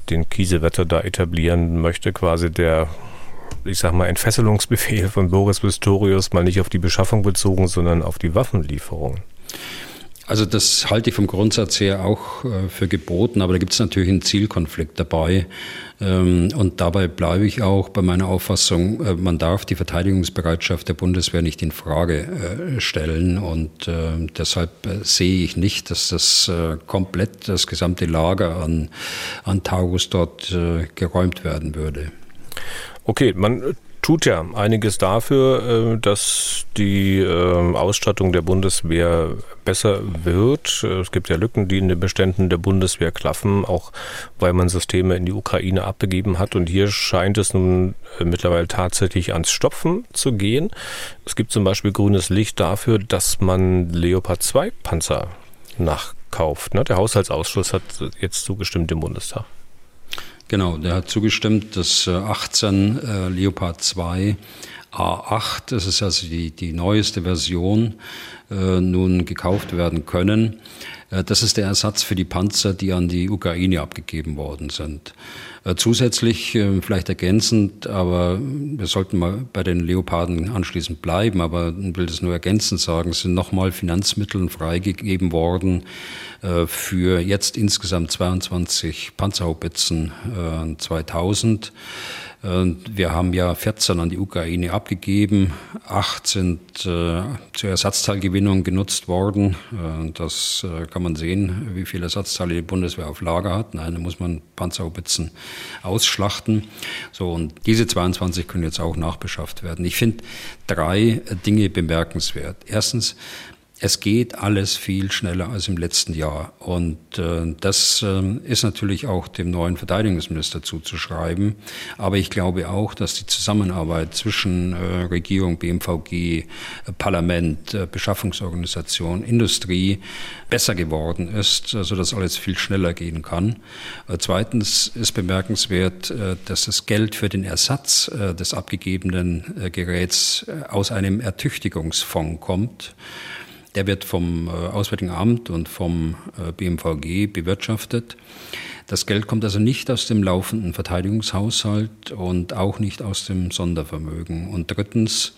den Kiesewetter da etablieren möchte, quasi der ich sag mal, Entfesselungsbefehl von Boris Pistorius mal nicht auf die Beschaffung bezogen, sondern auf die Waffenlieferung. Also das halte ich vom Grundsatz her auch äh, für geboten, aber da gibt es natürlich einen Zielkonflikt dabei. Ähm, und dabei bleibe ich auch bei meiner Auffassung, äh, man darf die Verteidigungsbereitschaft der Bundeswehr nicht in Frage äh, stellen. Und deshalb sehe ich nicht, dass das komplett das gesamte Lager an, an Taurus dort geräumt werden würde. Okay, man tut ja einiges dafür, äh, dass die ähm, Ausstattung der Bundeswehr besser wird. Es gibt ja Lücken, die in den Beständen der Bundeswehr klaffen, auch weil man Systeme in die Ukraine abgegeben hat. Und hier scheint es nun äh, mittlerweile tatsächlich ans Stopfen zu gehen. Es gibt zum Beispiel grünes Licht dafür, dass man Leopard 2 Panzer nachkauft. Ne? Der Haushaltsausschuss hat jetzt zugestimmt im Bundestag. Genau, der hat zugestimmt, dass 18 äh, äh, Leopard 2 A8, das ist also die, die neueste Version, äh, nun gekauft werden können. Äh, das ist der Ersatz für die Panzer, die an die Ukraine abgegeben worden sind. Äh, zusätzlich, äh, vielleicht ergänzend, aber wir sollten mal bei den Leoparden anschließend bleiben, aber ich will das nur ergänzend sagen, sind nochmal Finanzmittel freigegeben worden für jetzt insgesamt 22 Panzerhaubitzen 2000. Wir haben ja 14 an die Ukraine abgegeben, acht sind zur Ersatzteilgewinnung genutzt worden. Das äh, kann man sehen, wie viele Ersatzteile die Bundeswehr auf Lager hat. Nein, da muss man Panzerhaubitzen ausschlachten. So, und diese 22 können jetzt auch nachbeschafft werden. Ich finde drei Dinge bemerkenswert. Erstens, es geht alles viel schneller als im letzten Jahr. Und äh, das äh, ist natürlich auch dem neuen Verteidigungsminister zuzuschreiben. Aber ich glaube auch, dass die Zusammenarbeit zwischen äh, Regierung, BMVG, äh, Parlament, äh, Beschaffungsorganisation, Industrie besser geworden ist, äh, sodass alles viel schneller gehen kann. Zweitens ist bemerkenswert, dass das Geld für den Ersatz des abgegebenen Geräts aus einem Ertüchtigungsfonds kommt. Der wird vom äh, Auswärtigen Amt und vom äh, BMVG bewirtschaftet. Das Geld kommt also nicht aus dem laufenden Verteidigungshaushalt und auch nicht aus dem Sondervermögen. Und drittens,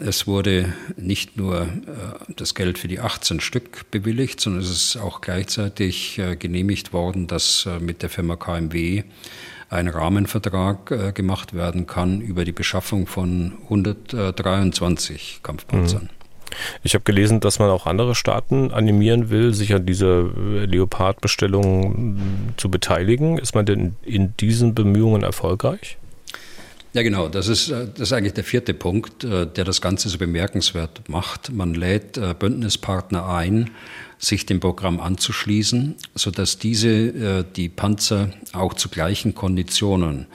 es wurde nicht nur äh, das Geld für die 18 Stück bewilligt, sondern es ist auch gleichzeitig genehmigt worden, dass mit der Firma KMW ein Rahmenvertrag gemacht werden kann über die Beschaffung von 123 Kampfpanzern. Mhm. Ich habe gelesen, dass man auch andere Staaten animieren will, sich an dieser Leopard-Bestellung zu beteiligen. Ist man denn in diesen Bemühungen erfolgreich? Ja, genau. Das ist, äh, das ist eigentlich der vierte Punkt, äh, der das Ganze so bemerkenswert macht. Man lädt äh, Bündnispartner ein, sich dem Programm anzuschließen, sodass diese die Panzer auch zu gleichen Konditionen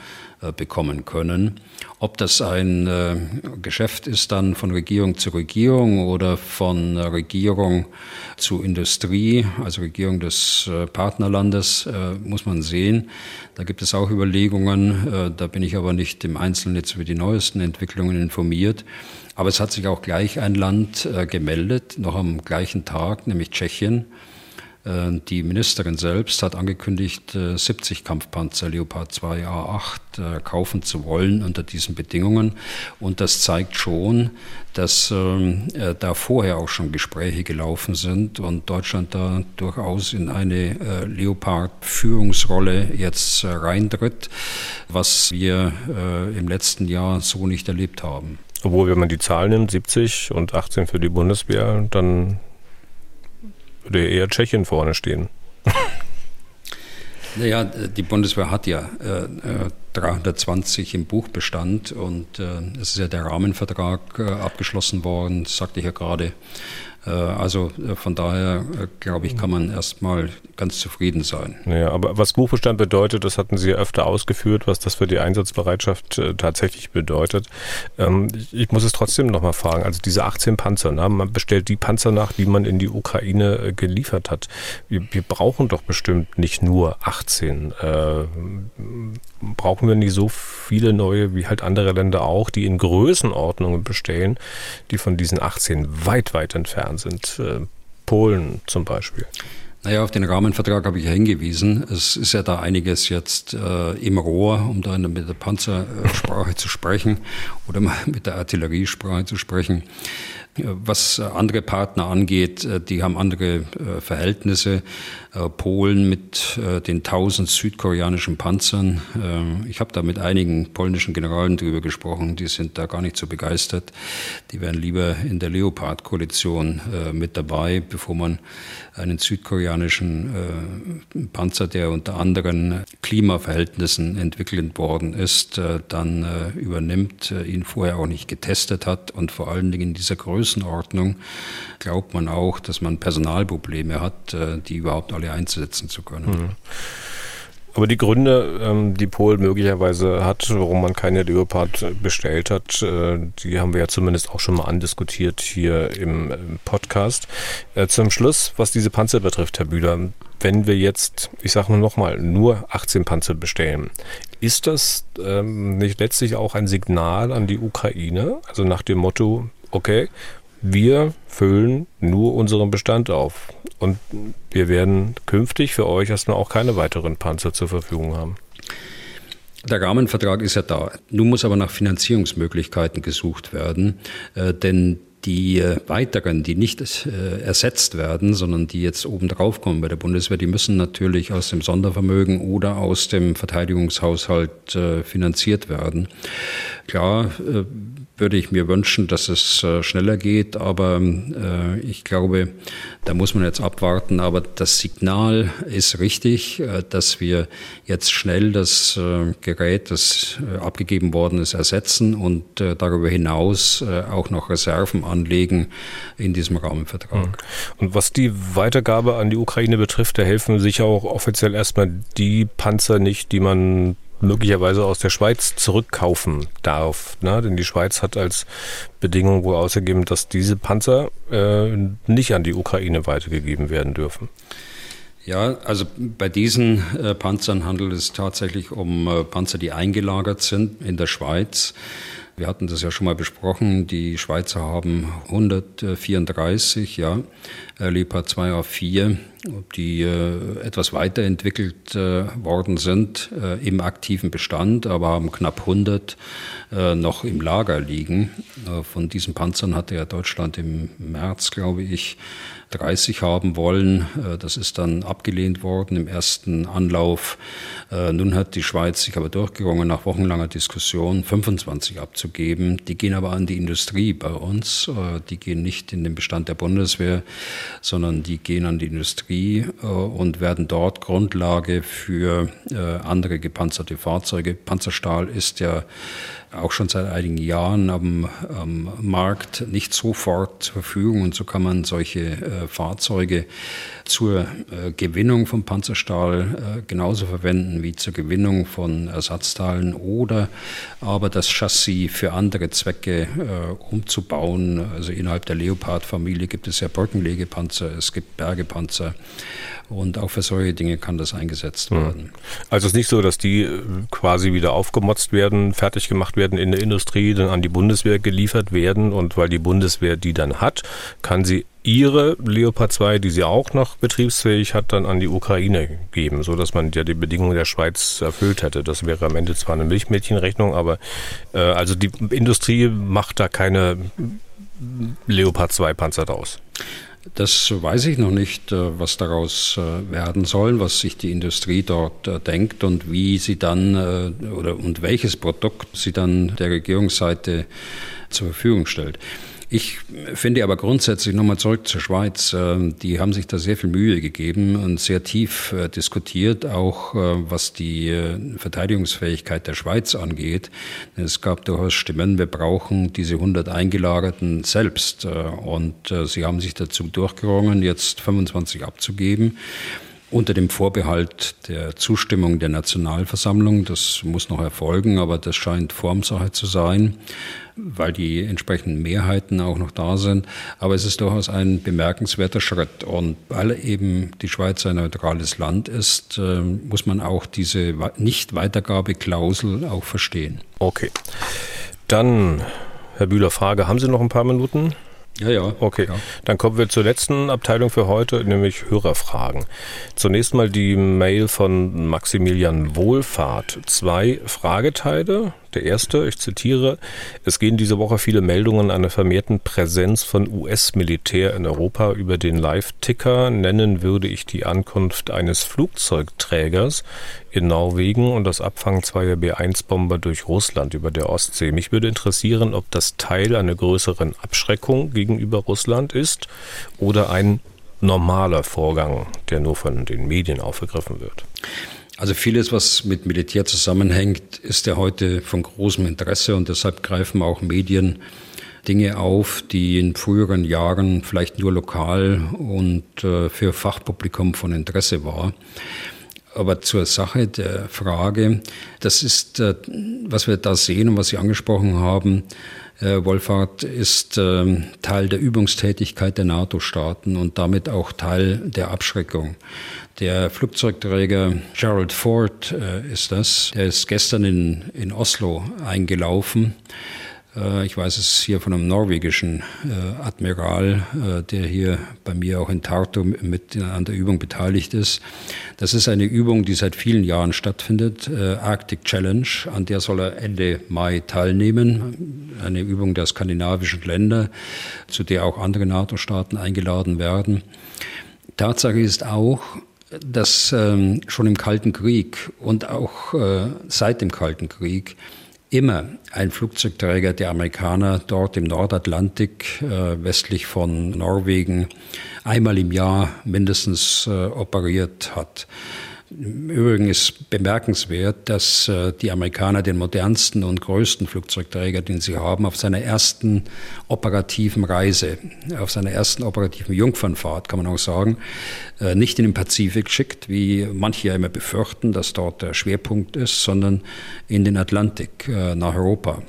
bekommen können. Ob das ein äh, Geschäft ist dann von Regierung zu Regierung oder von Regierung zu Industrie, also Regierung des äh, Partnerlandes, äh, muss man sehen. Da gibt es auch Überlegungen. Äh, da bin ich aber nicht im Einzelnen jetzt über die neuesten Entwicklungen informiert. Aber es hat sich auch gleich ein Land äh, gemeldet, noch am gleichen Tag, nämlich Tschechien äh, die Ministerin selbst hat angekündigt, 70 äh, Kampfpanzer Leopard 2 A8 äh, kaufen zu wollen unter diesen Bedingungen. Und das zeigt schon, dass ähm, da vorher auch schon Gespräche gelaufen sind und Deutschland da durchaus in eine Leopard-Führungsrolle jetzt reintritt, was wir im letzten Jahr so nicht erlebt haben. Obwohl, wenn man die Zahlen nimmt, 70 und 18 für die Bundeswehr, dann würde eher Tschechien vorne stehen. Naja, die Bundeswehr hat ja äh, 320 im Buchbestand und äh, es ist ja der Rahmenvertrag äh, abgeschlossen worden, sagte ich ja gerade. Äh, also äh, von daher, äh, glaube ich, kann man erstmal ganz zufrieden sein. Ja, aber was Buchbestand bedeutet, das hatten Sie ja öfter ausgeführt, was das für die Einsatzbereitschaft tatsächlich bedeutet. Ähm, ich muss es trotzdem nochmal fragen. Also diese 18 Panzer, ne? man bestellt die Panzer nach, die man in die Ukraine geliefert hat. Wir, wir brauchen doch bestimmt nicht nur 18. brauchen wir nicht so viele neue wie halt andere Länder auch, die in Größenordnungen bestellen, die von diesen 18 weit, weit entfernt sind. Äh, Polen zum Beispiel. Naja, auf den Rahmenvertrag habe ich ja hingewiesen. Es ist ja da einiges jetzt äh, im Rohr, um da mit der Panzersprache zu sprechen oder mit der Artilleriesprache zu sprechen. Was andere Partner angeht, äh, die haben andere äh, Verhältnisse. Äh, Polen mit den tausend südkoreanischen Panzern. Ich habe da mit einigen polnischen Generalen drüber gesprochen, die sind da gar nicht so begeistert. Die wären lieber in der Leopard-Koalition mit dabei, bevor man einen südkoreanischen Panzer, der unter anderen Klimaverhältnissen entwickelt worden ist, dann übernimmt, ihn vorher auch nicht getestet hat und vor allen Dingen in dieser Größe Größenordnung glaubt man auch, dass man Personalprobleme hat, äh, die überhaupt alle einsetzen zu können. Mhm. Aber die Gründe, ähm, die Polen möglicherweise hat, warum man keine Leopard bestellt hat, äh, die haben wir ja zumindest auch schon mal andiskutiert hier im Podcast. Äh, zum Schluss, was diese Panzer betrifft, Herr Bühler, wenn wir jetzt, ich sage nur nochmal, nur 18 Panzer bestellen, ist das ähm, nicht letztlich auch ein Signal an die Ukraine? Also nach dem Motto, okay, wir füllen nur unseren Bestand auf und wir werden künftig für euch erstmal auch keine weiteren Panzer zur Verfügung haben. Der Rahmenvertrag ist ja da. Nun muss aber nach Finanzierungsmöglichkeiten gesucht werden, äh, denn die äh, weiteren, die nicht äh, ersetzt werden, sondern die jetzt obendrauf kommen bei der Bundeswehr, die müssen natürlich aus dem Sondervermögen oder aus dem Verteidigungshaushalt äh, finanziert werden. Klar äh, würde ich mir wünschen, dass es äh, schneller geht, aber äh, ich glaube, da muss man jetzt abwarten. Aber das Signal ist richtig, dass wir jetzt schnell das Gerät, das abgegeben worden ist, ersetzen und darüber hinaus auch noch Reserven anlegen in diesem Rahmenvertrag. Mhm. Und was die Weitergabe an die Ukraine betrifft, da helfen sicher auch offiziell erstmal die Panzer nicht, die man möglicherweise aus der Schweiz zurückkaufen darf. Ne? Denn die Schweiz hat als Bedingung wohl ausgegeben, dass diese Panzer äh, nicht an die Ukraine weitergegeben werden dürfen. Ja, also bei diesen äh, Panzern handelt es tatsächlich um äh, Panzer, die eingelagert sind in der Schweiz. Wir hatten das ja schon mal besprochen. Die Schweizer haben 134, ja, Leopard 2 A4, die äh, etwas weiterentwickelt äh, worden sind äh, im aktiven Bestand, aber haben knapp 100 äh, noch im Lager liegen. Äh, von diesen Panzern hatte ja Deutschland im März, glaube ich, 30 haben wollen. Äh, das ist dann abgelehnt worden im ersten Anlauf. Äh, nun hat die Schweiz sich aber durchgerungen, nach wochenlanger Diskussion 25 abzugeben. Die gehen aber an die Industrie bei uns. Äh, die gehen nicht in den Bestand der Bundeswehr, sondern die gehen an die Industrie und werden dort Grundlage für andere gepanzerte Fahrzeuge. Panzerstahl ist ja auch schon seit einigen Jahren am, am Markt, nicht sofort zur Verfügung. Und so kann man solche äh, Fahrzeuge zur äh, Gewinnung von Panzerstahl äh, genauso verwenden wie zur Gewinnung von Ersatzteilen oder aber das Chassis für andere Zwecke äh, umzubauen. Also innerhalb der Leopard-Familie gibt es ja Brückenlegepanzer, es gibt Bergepanzer. Und auch für solche Dinge kann das eingesetzt hm. werden. Also es ist nicht so, dass die äh, quasi wieder aufgemotzt werden, fertig gemacht werden in der Industrie, dann an die Bundeswehr geliefert werden und weil die Bundeswehr die dann hat, kann sie ihre Leopard 2, die sie auch noch betriebsfähig hat, dann an die Ukraine geben, so dass man ja die Bedingungen der Schweiz erfüllt hätte. Das wäre am Ende zwar eine Milchmädchenrechnung, aber äh, also die Industrie macht da keine Leopard 2 Panzer draus. Das weiß ich noch nicht, äh, was daraus äh, werden soll, was sich die Industrie dort äh, denkt und wie sie dann oder und welches Produkt sie dann der Regierungsseite zur Verfügung stellt. Ich finde aber grundsätzlich nochmal zurück zur Schweiz. Äh, die haben sich da sehr viel Mühe gegeben und sehr tief äh, diskutiert, auch äh, was die Verteidigungsfähigkeit der Schweiz angeht. Es gab durchaus Stimmen, wir brauchen diese 100 Eingelagerten selbst. Und sie haben sich dazu durchgerungen, jetzt 25 abzugeben unter dem Vorbehalt der Zustimmung der Nationalversammlung. Das muss noch erfolgen, aber das scheint Formsache zu sein, weil die entsprechenden Mehrheiten auch noch da sind. Aber es ist durchaus ein bemerkenswerter Schritt. Und weil eben die Schweiz ein neutrales Land ist, äh, muss man auch diese Nicht-Weitergabe-Klausel auch verstehen. Okay. Dann, Herr Bühler, Frage, haben Sie noch ein paar Minuten? Ja, ja. Okay, ja. dann kommen wir zur letzten Abteilung für heute, nämlich Hörerfragen. Zunächst mal die Mail von Maximilian Wohlfahrt. Zwei Frageteile. Der erste, ich zitiere, es gehen diese Woche viele Meldungen einer vermehrten Präsenz von US-Militär in Europa über den Live-Ticker. Nennen würde ich die Ankunft eines Flugzeugträgers in Norwegen und das Abfangen zweier B-1-Bomber durch Russland über der Ostsee. Mich würde interessieren, ob das Teil einer größeren Abschreckung gegenüber Russland ist oder ein normaler Vorgang, der nur von den Medien aufgegriffen wird. Also vieles, was mit Militär zusammenhängt, ist ja heute von großem Interesse und deshalb greifen auch Medien Dinge auf, die in früheren Jahren vielleicht nur lokal und äh, für Fachpublikum von Interesse war. Aber zur Sache der Frage, das ist, äh, was wir da sehen und was Sie angesprochen haben, äh, Wolfhard ist ähm, Teil der Übungstätigkeit der NATO-Staaten und damit auch Teil der Abschreckung. Der Flugzeugträger Gerald Ford äh, ist das. Der ist gestern in, in Oslo eingelaufen. Äh, ich weiß es hier von einem norwegischen äh, Admiral, äh, der hier bei mir auch in Tartu mit an der Übung beteiligt ist. Das ist eine Übung, die seit vielen Jahren stattfindet, Arctic Challenge, an der soll er Ende Mai teilnehmen. Eine Übung der skandinavischen Länder, zu der auch andere NATO-Staaten eingeladen werden. Tatsache ist auch, dass ähm, schon im Kalten Krieg und auch seit dem Kalten Krieg immer ein Flugzeugträger der Amerikaner dort im Nordatlantik äh, westlich von Norwegen einmal im Jahr mindestens äh, operiert hat. Im Übrigen ist bemerkenswert, dass äh, die Amerikaner den modernsten und größten Flugzeugträger, den sie haben, auf seiner ersten operativen Reise, auf seiner ersten operativen Jungfernfahrt, kann man auch sagen, äh, nicht in den Pazifik schickt, wie manche ja immer befürchten, dass dort der Schwerpunkt ist, sondern in den Atlantik äh, nach Europa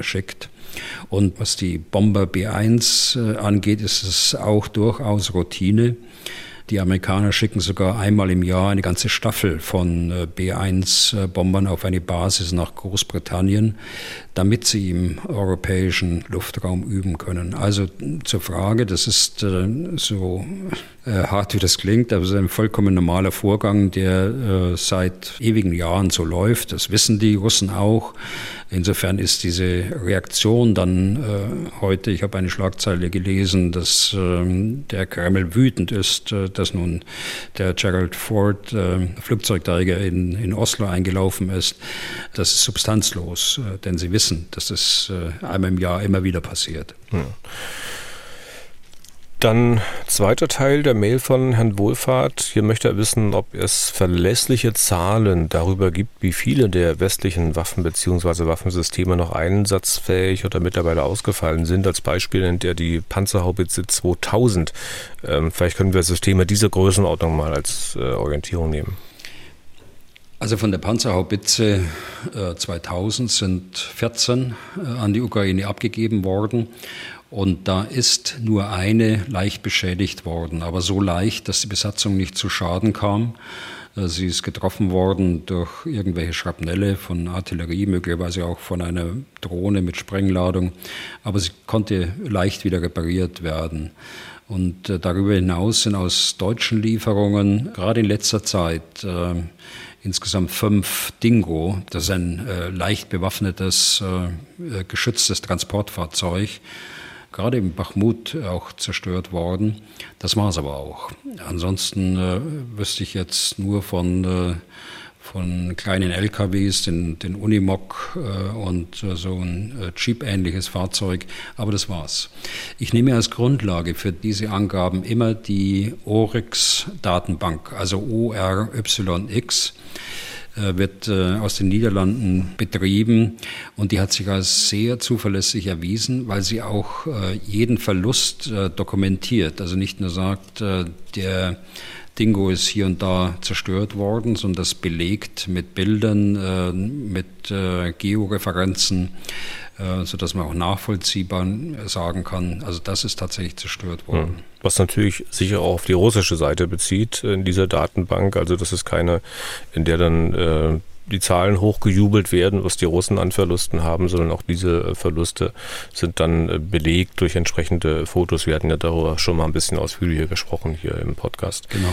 schickt. Und was die Bomber B1 angeht, ist es auch durchaus Routine, die Amerikaner schicken sogar einmal im Jahr eine ganze Staffel von äh, B-1-Bombern auf eine Basis nach Großbritannien, damit sie im europäischen Luftraum üben können. Also zur Frage, das ist äh, so äh, hart wie das klingt, aber es ist ein vollkommen normaler Vorgang, der seit ewigen Jahren so läuft. Das wissen die Russen auch. Insofern ist diese Reaktion dann äh, heute, ich habe eine Schlagzeile gelesen, dass äh, der Kreml wütend ist, äh, dass nun der Gerald Ford äh, Flugzeugträger in, in Oslo eingelaufen ist. Das ist substanzlos, äh, denn sie wissen, dass das äh, einmal im Jahr immer wieder passiert. Hm. Dann zweiter Teil der Mail von Herrn Wohlfahrt. Hier möchte er wissen, ob es verlässliche Zahlen darüber gibt, wie viele der westlichen Waffen bzw. Waffensysteme noch einsatzfähig oder mittlerweile ausgefallen sind. Als Beispiel nennt er die Panzerhaubitze 2000. Ähm, vielleicht können wir Systeme dieser Größenordnung mal als äh, Orientierung nehmen. Also von der Panzerhaubitze äh, 2000 sind 14 äh, an die Ukraine abgegeben worden. Und da ist nur eine leicht beschädigt worden, aber so leicht, dass die Besatzung nicht zu Schaden kam. Äh, sie ist getroffen worden durch irgendwelche Schrapnelle von Artillerie, möglicherweise auch von einer Drohne mit Sprengladung, aber sie konnte leicht wieder repariert werden. Und äh, darüber hinaus sind aus deutschen Lieferungen gerade in letzter Zeit äh, insgesamt fünf Dingo, das ist ein äh, leicht bewaffnetes, äh, geschütztes Transportfahrzeug, gerade im Bachmut auch zerstört worden. Das war es aber auch. Ansonsten äh, wüsste ich jetzt nur von, äh, von kleinen LKWs, den, den Unimog äh, und äh, so ein äh, Jeep-ähnliches Fahrzeug, aber das war's. Ich nehme als Grundlage für diese Angaben immer die ORYX-Datenbank, also ORYX. Äh, wird äh, aus den Niederlanden betrieben und die hat sich als sehr zuverlässig erwiesen, weil sie auch äh, jeden Verlust dokumentiert. Also nicht nur sagt, der Dingo ist hier und da zerstört worden, sondern das belegt mit Bildern, mit Georeferenzen, sodass man auch nachvollziehbar sagen kann, also das ist tatsächlich zerstört worden. Hm. Was natürlich sicher auch auf die russische Seite bezieht in dieser Datenbank. Also das ist keine, in der dann äh, die Zahlen hochgejubelt werden, was die Russen an Verlusten haben, sondern auch diese äh, Verluste sind dann äh, belegt durch entsprechende Fotos. Wir hatten ja darüber schon mal ein bisschen ausführlicher gesprochen hier im Podcast. Genau.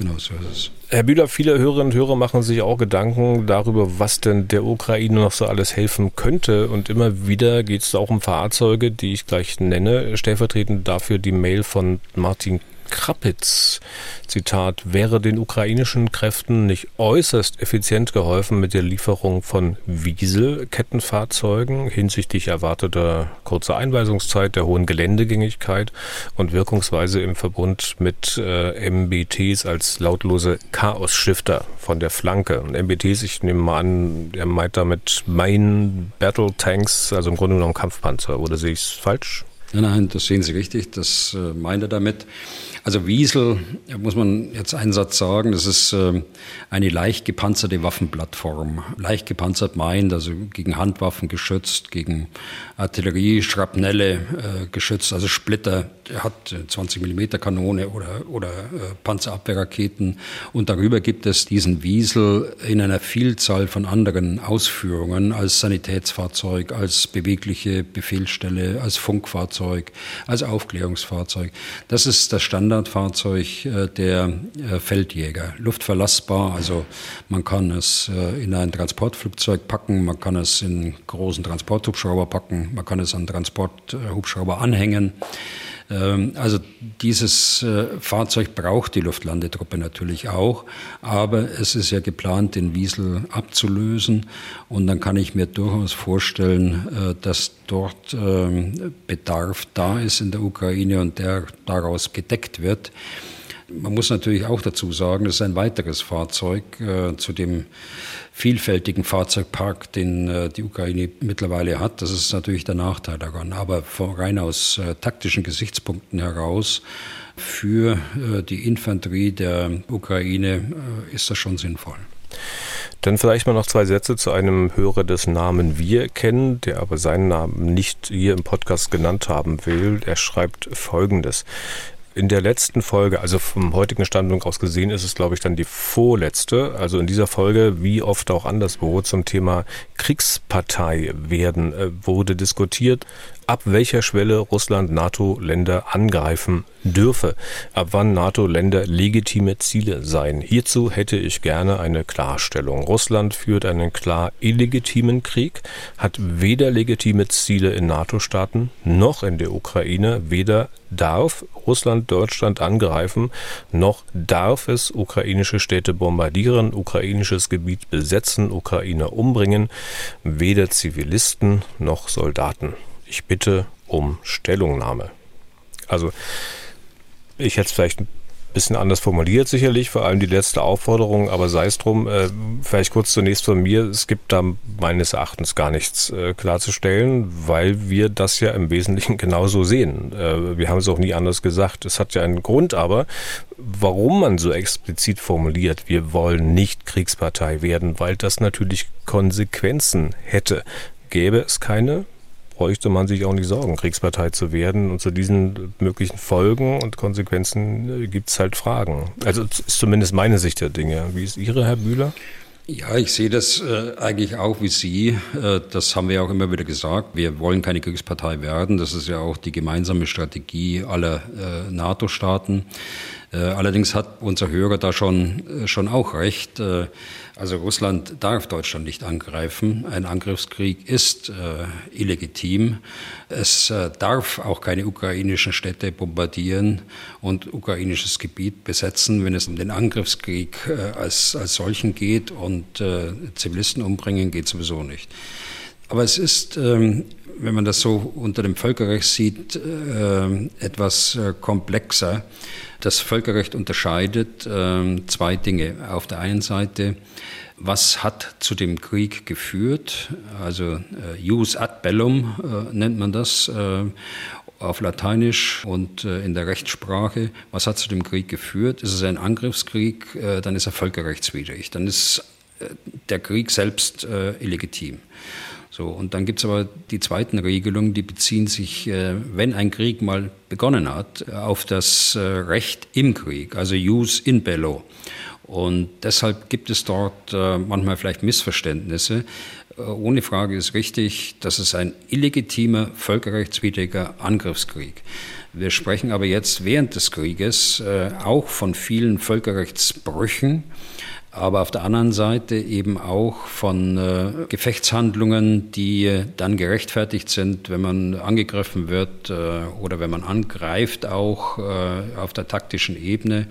Genau so ist es. Herr Bühler, viele Hörerinnen und Hörer machen sich auch Gedanken darüber, was denn der Ukraine noch so alles helfen könnte. Und immer wieder geht es auch um Fahrzeuge, die ich gleich nenne. Stellvertretend dafür die Mail von Martin Krapitz, Zitat, wäre den ukrainischen Kräften nicht äußerst effizient geholfen mit der Lieferung von Wiesel-Kettenfahrzeugen hinsichtlich erwarteter kurzer Einweisungszeit, der hohen Geländegängigkeit und Wirkungsweise im Verbund mit äh, MBTs als lautlose Chaos-Shifter von der Flanke. Und MBTs, ich nehme mal an, er meint damit Main Battle Tanks, also im Grunde genommen Kampfpanzer, oder sehe ich es falsch? Nein, nein, das sehen Sie richtig, das äh, meint er damit. Also Wiesel, muss man jetzt einen Satz sagen, das ist äh, eine leicht gepanzerte Waffenplattform. Leicht gepanzert meint, also gegen Handwaffen geschützt, gegen Artillerie, Schrapnelle äh, geschützt, also Splitter. Er hat 20 Millimeter Kanone oder, oder äh, Panzerabwehrraketen. Und darüber gibt es diesen Wiesel in einer Vielzahl von anderen Ausführungen als Sanitätsfahrzeug, als bewegliche Befehlsstelle, als Funkfahrzeug, als Aufklärungsfahrzeug. Das ist das Standard Standardfahrzeug äh, der äh, Feldjäger. Luftverlassbar, also man kann es äh, in ein Transportflugzeug packen, man kann es in großen Transporthubschrauber packen, man kann es an Transporthubschrauber anhängen. Ähm, also dieses Fahrzeug braucht die Luftlandetruppe natürlich auch, aber es ist ja geplant, den Wiesel abzulösen und dann kann ich mir durchaus vorstellen, dass dort ähm, Bedarf da ist in der Ukraine und der daraus gedeckt wird. Man muss natürlich auch dazu sagen, das ist ein weiteres Fahrzeug äh, zu dem vielfältigen Fahrzeugpark, den äh, die Ukraine mittlerweile hat. Das ist natürlich der Nachteil daran. Aber rein aus äh, taktischen Gesichtspunkten heraus für äh, die Infanterie der Ukraine ist das schon sinnvoll. Dann vielleicht mal noch zwei Sätze zu einem Hörer, dessen Namen wir kennen, der aber seinen Namen nicht hier im Podcast genannt haben will. Er schreibt Folgendes. In der letzten Folge, also vom heutigen Standpunkt aus gesehen, ist es, glaube ich, dann die vorletzte. Also in dieser Folge, wie oft auch anderswo, zum Thema Kriegspartei werden, äh, wurde diskutiert, ab welcher Schwelle Russland NATO-Länder angreifen dürfe, ab wann NATO-Länder legitime Ziele seien. Hierzu hätte ich gerne eine Klarstellung. Russland führt einen klar illegitimen Krieg, hat weder legitime Ziele in NATO-Staaten noch in der Ukraine, weder darf Russland Deutschland angreifen, noch darf es ukrainische Städte bombardieren, ukrainisches Gebiet besetzen, Ukrainer umbringen, weder Zivilisten noch Soldaten. Ich bitte um Stellungnahme. Also Ich hätte es vielleicht bisschen anders formuliert sicherlich, vor allem die letzte Aufforderung, aber sei es drum, äh, vielleicht kurz zunächst von mir, es gibt da meines Erachtens gar nichts äh, klarzustellen, weil wir das ja im Wesentlichen genauso sehen. Äh, wir haben es auch nie anders gesagt. Es hat ja einen Grund aber, warum man so explizit formuliert, wir wollen nicht Kriegspartei werden, weil das natürlich Konsequenzen hätte. Gäbe es keine, bräuchte man sich auch nicht sorgen, Kriegspartei zu werden. Und zu diesen möglichen Folgen und Konsequenzen äh, gibt es halt Fragen. Also ist zumindest meine Sicht der Dinge. Wie ist Ihre, Herr Bühler? Ja, ich sehe das äh, eigentlich auch wie Sie. Äh, das haben wir auch immer wieder gesagt. Wir wollen keine Kriegspartei werden. Das ist ja auch die gemeinsame Strategie aller äh, NATO-Staaten. Äh, allerdings hat unser Hörer da schon, äh, schon auch recht. Äh, also Russland darf Deutschland nicht angreifen. Ein Angriffskrieg ist illegitim. Es darf auch keine ukrainischen Städte bombardieren und ukrainisches Gebiet besetzen, wenn es um den Angriffskrieg als, als solchen geht. Und Zivilisten umbringen geht sowieso nicht. Aber es ist, ähm, wenn man das so unter dem Völkerrecht sieht, etwas komplexer. Das Völkerrecht unterscheidet äh, zwei Dinge. Auf der einen Seite, was hat zu dem Krieg geführt? Also äh, jus ad bellum äh, nennt man das äh, auf Lateinisch und äh, in der Rechtssprache. Was hat zu dem Krieg geführt? Ist es ein Angriffskrieg, äh, dann ist er völkerrechtswidrig. Dann ist der Krieg selbst illegitim. So, und dann gibt es aber die zweiten Regelungen, die beziehen sich, äh, wenn ein Krieg mal begonnen hat, auf das äh, Recht im Krieg, also Jus in bello. Und deshalb gibt es dort äh, manchmal vielleicht Missverständnisse. Ohne Frage ist richtig, das ist ein illegitimer, völkerrechtswidriger Angriffskrieg. Wir sprechen aber jetzt während des Krieges auch von vielen Völkerrechtsbrüchen aber auf der anderen Seite eben auch von äh, Gefechtshandlungen, die äh, dann gerechtfertigt sind, wenn man angegriffen wird äh, oder wenn man angreift, auch äh, auf der taktischen Ebene.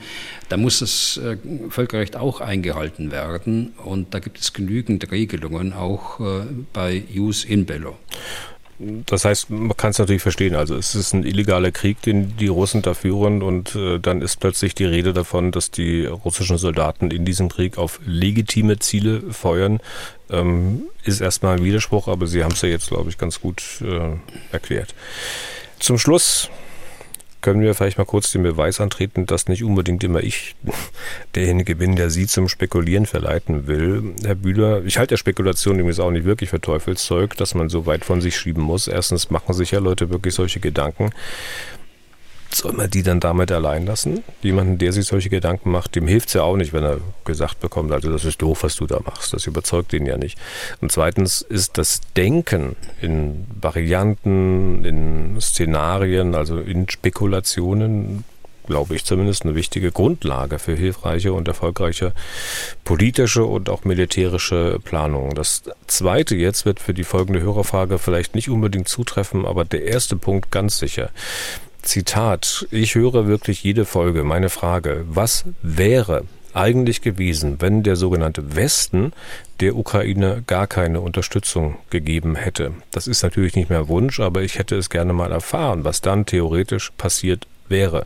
Da muss das äh, Völkerrecht auch eingehalten werden und da gibt es genügend Regelungen, auch äh, bei Jus in Bello. Das heißt, man kann es natürlich verstehen. Also es ist ein illegaler Krieg, den die Russen da führen und äh, dann ist plötzlich die Rede davon, dass die russischen Soldaten in diesem Krieg auf legitime Ziele feuern. Ähm, ist erstmal ein Widerspruch, aber Sie haben es ja jetzt, glaube ich, ganz gut äh, erklärt. Zum Schluss können wir vielleicht mal kurz den Beweis antreten, dass nicht unbedingt immer ich derjenige bin, der Sie zum Spekulieren verleiten will. Herr Bühler, ich halte der Spekulation übrigens auch nicht wirklich für Teufelszeug, dass man so weit von sich schieben muss. Erstens machen sich ja Leute wirklich solche Gedanken. Soll man die dann damit allein lassen? Jemanden, der sich solche Gedanken macht, dem hilft es ja auch nicht, wenn er gesagt bekommt, also das ist doof, was du da machst. Das überzeugt ihn ja nicht. Und zweitens ist das Denken in Varianten, in Szenarien, also in Spekulationen, glaube ich zumindest, eine wichtige Grundlage für hilfreiche und erfolgreiche politische und auch militärische Planung. Das zweite jetzt wird für die folgende Hörerfrage vielleicht nicht unbedingt zutreffen, aber der erste Punkt ganz sicher. Zitat, ich höre wirklich jede Folge. Meine Frage, was wäre eigentlich gewesen, wenn der sogenannte Westen der Ukraine gar keine Unterstützung gegeben hätte? Das ist natürlich nicht mehr Wunsch, aber ich hätte es gerne mal erfahren, was dann theoretisch passiert wäre.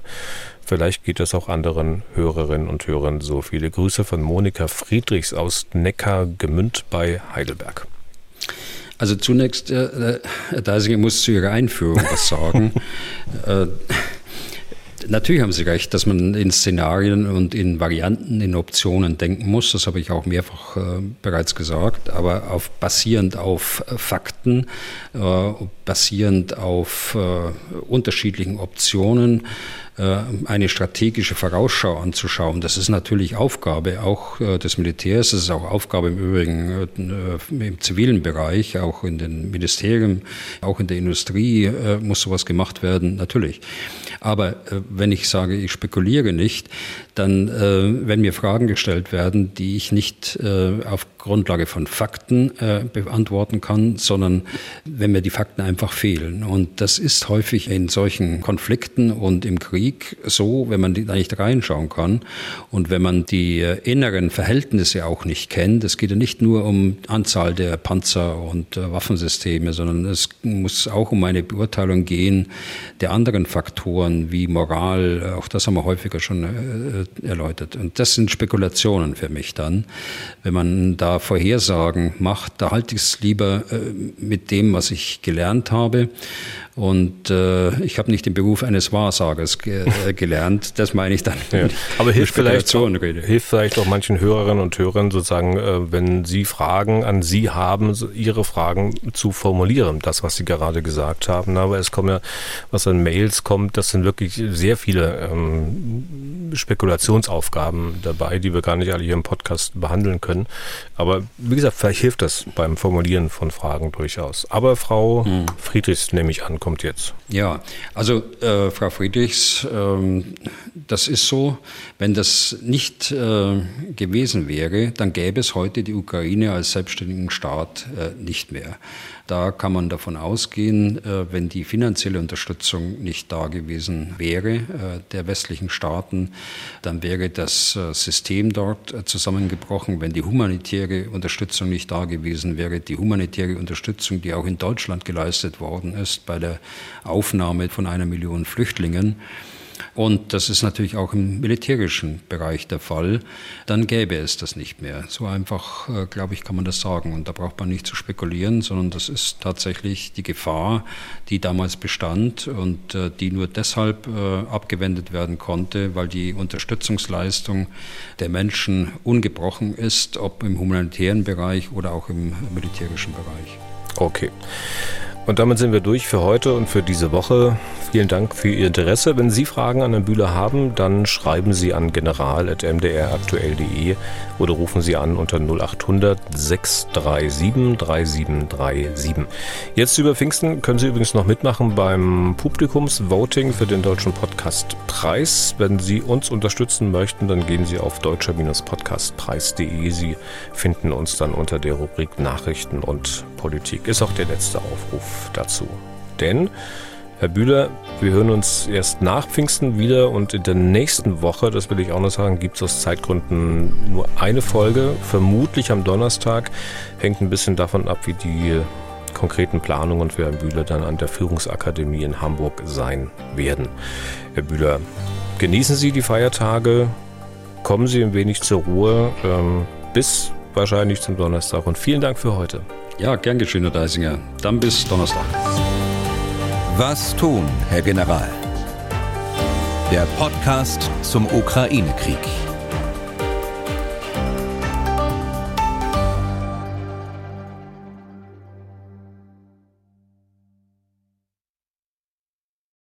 Vielleicht geht es auch anderen Hörerinnen und Hörern so. Viele Grüße von Monika Friedrichs aus Neckar-Gemünd bei Heidelberg. Also zunächst, äh, Herr Deisinger muss zu Ihrer Einführung was sagen. äh, Natürlich haben Sie recht, dass man in Szenarien und in Varianten, in Optionen denken muss. Das habe ich auch mehrfach äh, bereits gesagt. Aber auf, basierend auf äh, Fakten, äh, basierend auf äh, unterschiedlichen Optionen, äh, eine strategische Vorausschau anzuschauen. Das ist natürlich Aufgabe auch äh, des Militärs, das ist auch Aufgabe im Übrigen äh, im zivilen Bereich, auch in den Ministerien, auch in der Industrie muss sowas gemacht werden, natürlich. Aber wenn ich sage, ich spekuliere nicht, dann, wenn mir Fragen gestellt werden, die ich nicht auf Grundlage von Fakten beantworten kann, sondern wenn mir die Fakten einfach fehlen. Und das ist häufig in solchen Konflikten und im Krieg Krieg so, wenn man da nicht reinschauen kann und wenn man die äh, inneren Verhältnisse auch nicht kennt. Es geht ja nicht nur um Anzahl der Panzer und äh, Waffensysteme, sondern es muss auch um eine Beurteilung gehen der anderen Faktoren wie Moral. Auch das haben wir häufiger schon äh, erläutert. Und das sind Spekulationen für mich dann. Wenn man da Vorhersagen macht, da halte ich es lieber mit dem, was ich gelernt habe. Und äh, ich habe nicht den Beruf eines Wahrsagers ge äh, gelernt. Das meine ich dann. Ja. Aber hilft vielleicht, auch, hilft vielleicht auch manchen Hörerinnen und Hörern sozusagen, äh, wenn sie Fragen an Sie haben, ihre Fragen zu formulieren, das, was Sie gerade gesagt haben. Aber es kommen ja, was an Mails kommt, das sind wirklich sehr viele ähm, Spekulationsaufgaben dabei, die wir gar nicht alle hier im Podcast behandeln können. Aber wie gesagt, vielleicht hilft das beim Formulieren von Fragen durchaus. Aber Frau hm. Friedrichs nehme ich an, kommt jetzt. Ja, also äh, Frau Friedrichs, äh, das ist so, wenn das nicht äh, gewesen wäre, dann gäbe es heute die Ukraine als selbstständigen Staat äh, nicht mehr. Da kann man davon ausgehen, äh, wenn die finanzielle Unterstützung nicht da gewesen wäre äh, der westlichen Staaten, dann wäre das äh, System dort zusammengebrochen. Wenn die humanitäre Unterstützung nicht da gewesen wäre, die humanitäre Unterstützung, die auch in Deutschland geleistet worden ist bei der Aufnahme von einer Million Flüchtlingen, und das ist natürlich auch im militärischen Bereich der Fall, dann gäbe es das nicht mehr. So einfach, äh, glaube ich, kann man das sagen. Und da braucht man nicht zu spekulieren, sondern das ist tatsächlich die Gefahr, die damals bestand und äh, die nur deshalb äh, abgewendet werden konnte, weil die Unterstützungsleistung der Menschen ungebrochen ist, ob im humanitären Bereich oder auch im militärischen Bereich. Okay. Und damit sind wir durch für heute und für diese Woche. Vielen Dank für Ihr Interesse. Wenn Sie Fragen an Herrn Bühler haben, dann schreiben Sie an general.mdraktuell.de oder rufen Sie an unter 0800 637 3737. Jetzt über Pfingsten können Sie übrigens noch mitmachen beim Publikumsvoting für den Deutschen Podcastpreis. Wenn Sie uns unterstützen möchten, dann gehen Sie auf deutscher-podcastpreis.de. Sie finden uns dann unter der Rubrik Nachrichten und Politik. Ist auch der letzte Aufruf dazu. Denn, Herr Bühler, wir hören uns erst nach Pfingsten wieder und in der nächsten Woche, das will ich auch noch sagen, gibt es aus Zeitgründen nur eine Folge, vermutlich am Donnerstag. Hängt ein bisschen davon ab, wie die konkreten Planungen für Herrn Bühler dann an der Führungsakademie in Hamburg sein werden. Herr Bühler, genießen Sie die Feiertage, kommen Sie ein wenig zur Ruhe. Ähm, bis wahrscheinlich zum Donnerstag und vielen Dank für heute. Ja, gern geschehen, Herr Deisinger. Dann bis Donnerstag. Was tun, Herr General? Der Podcast zum Ukraine-Krieg.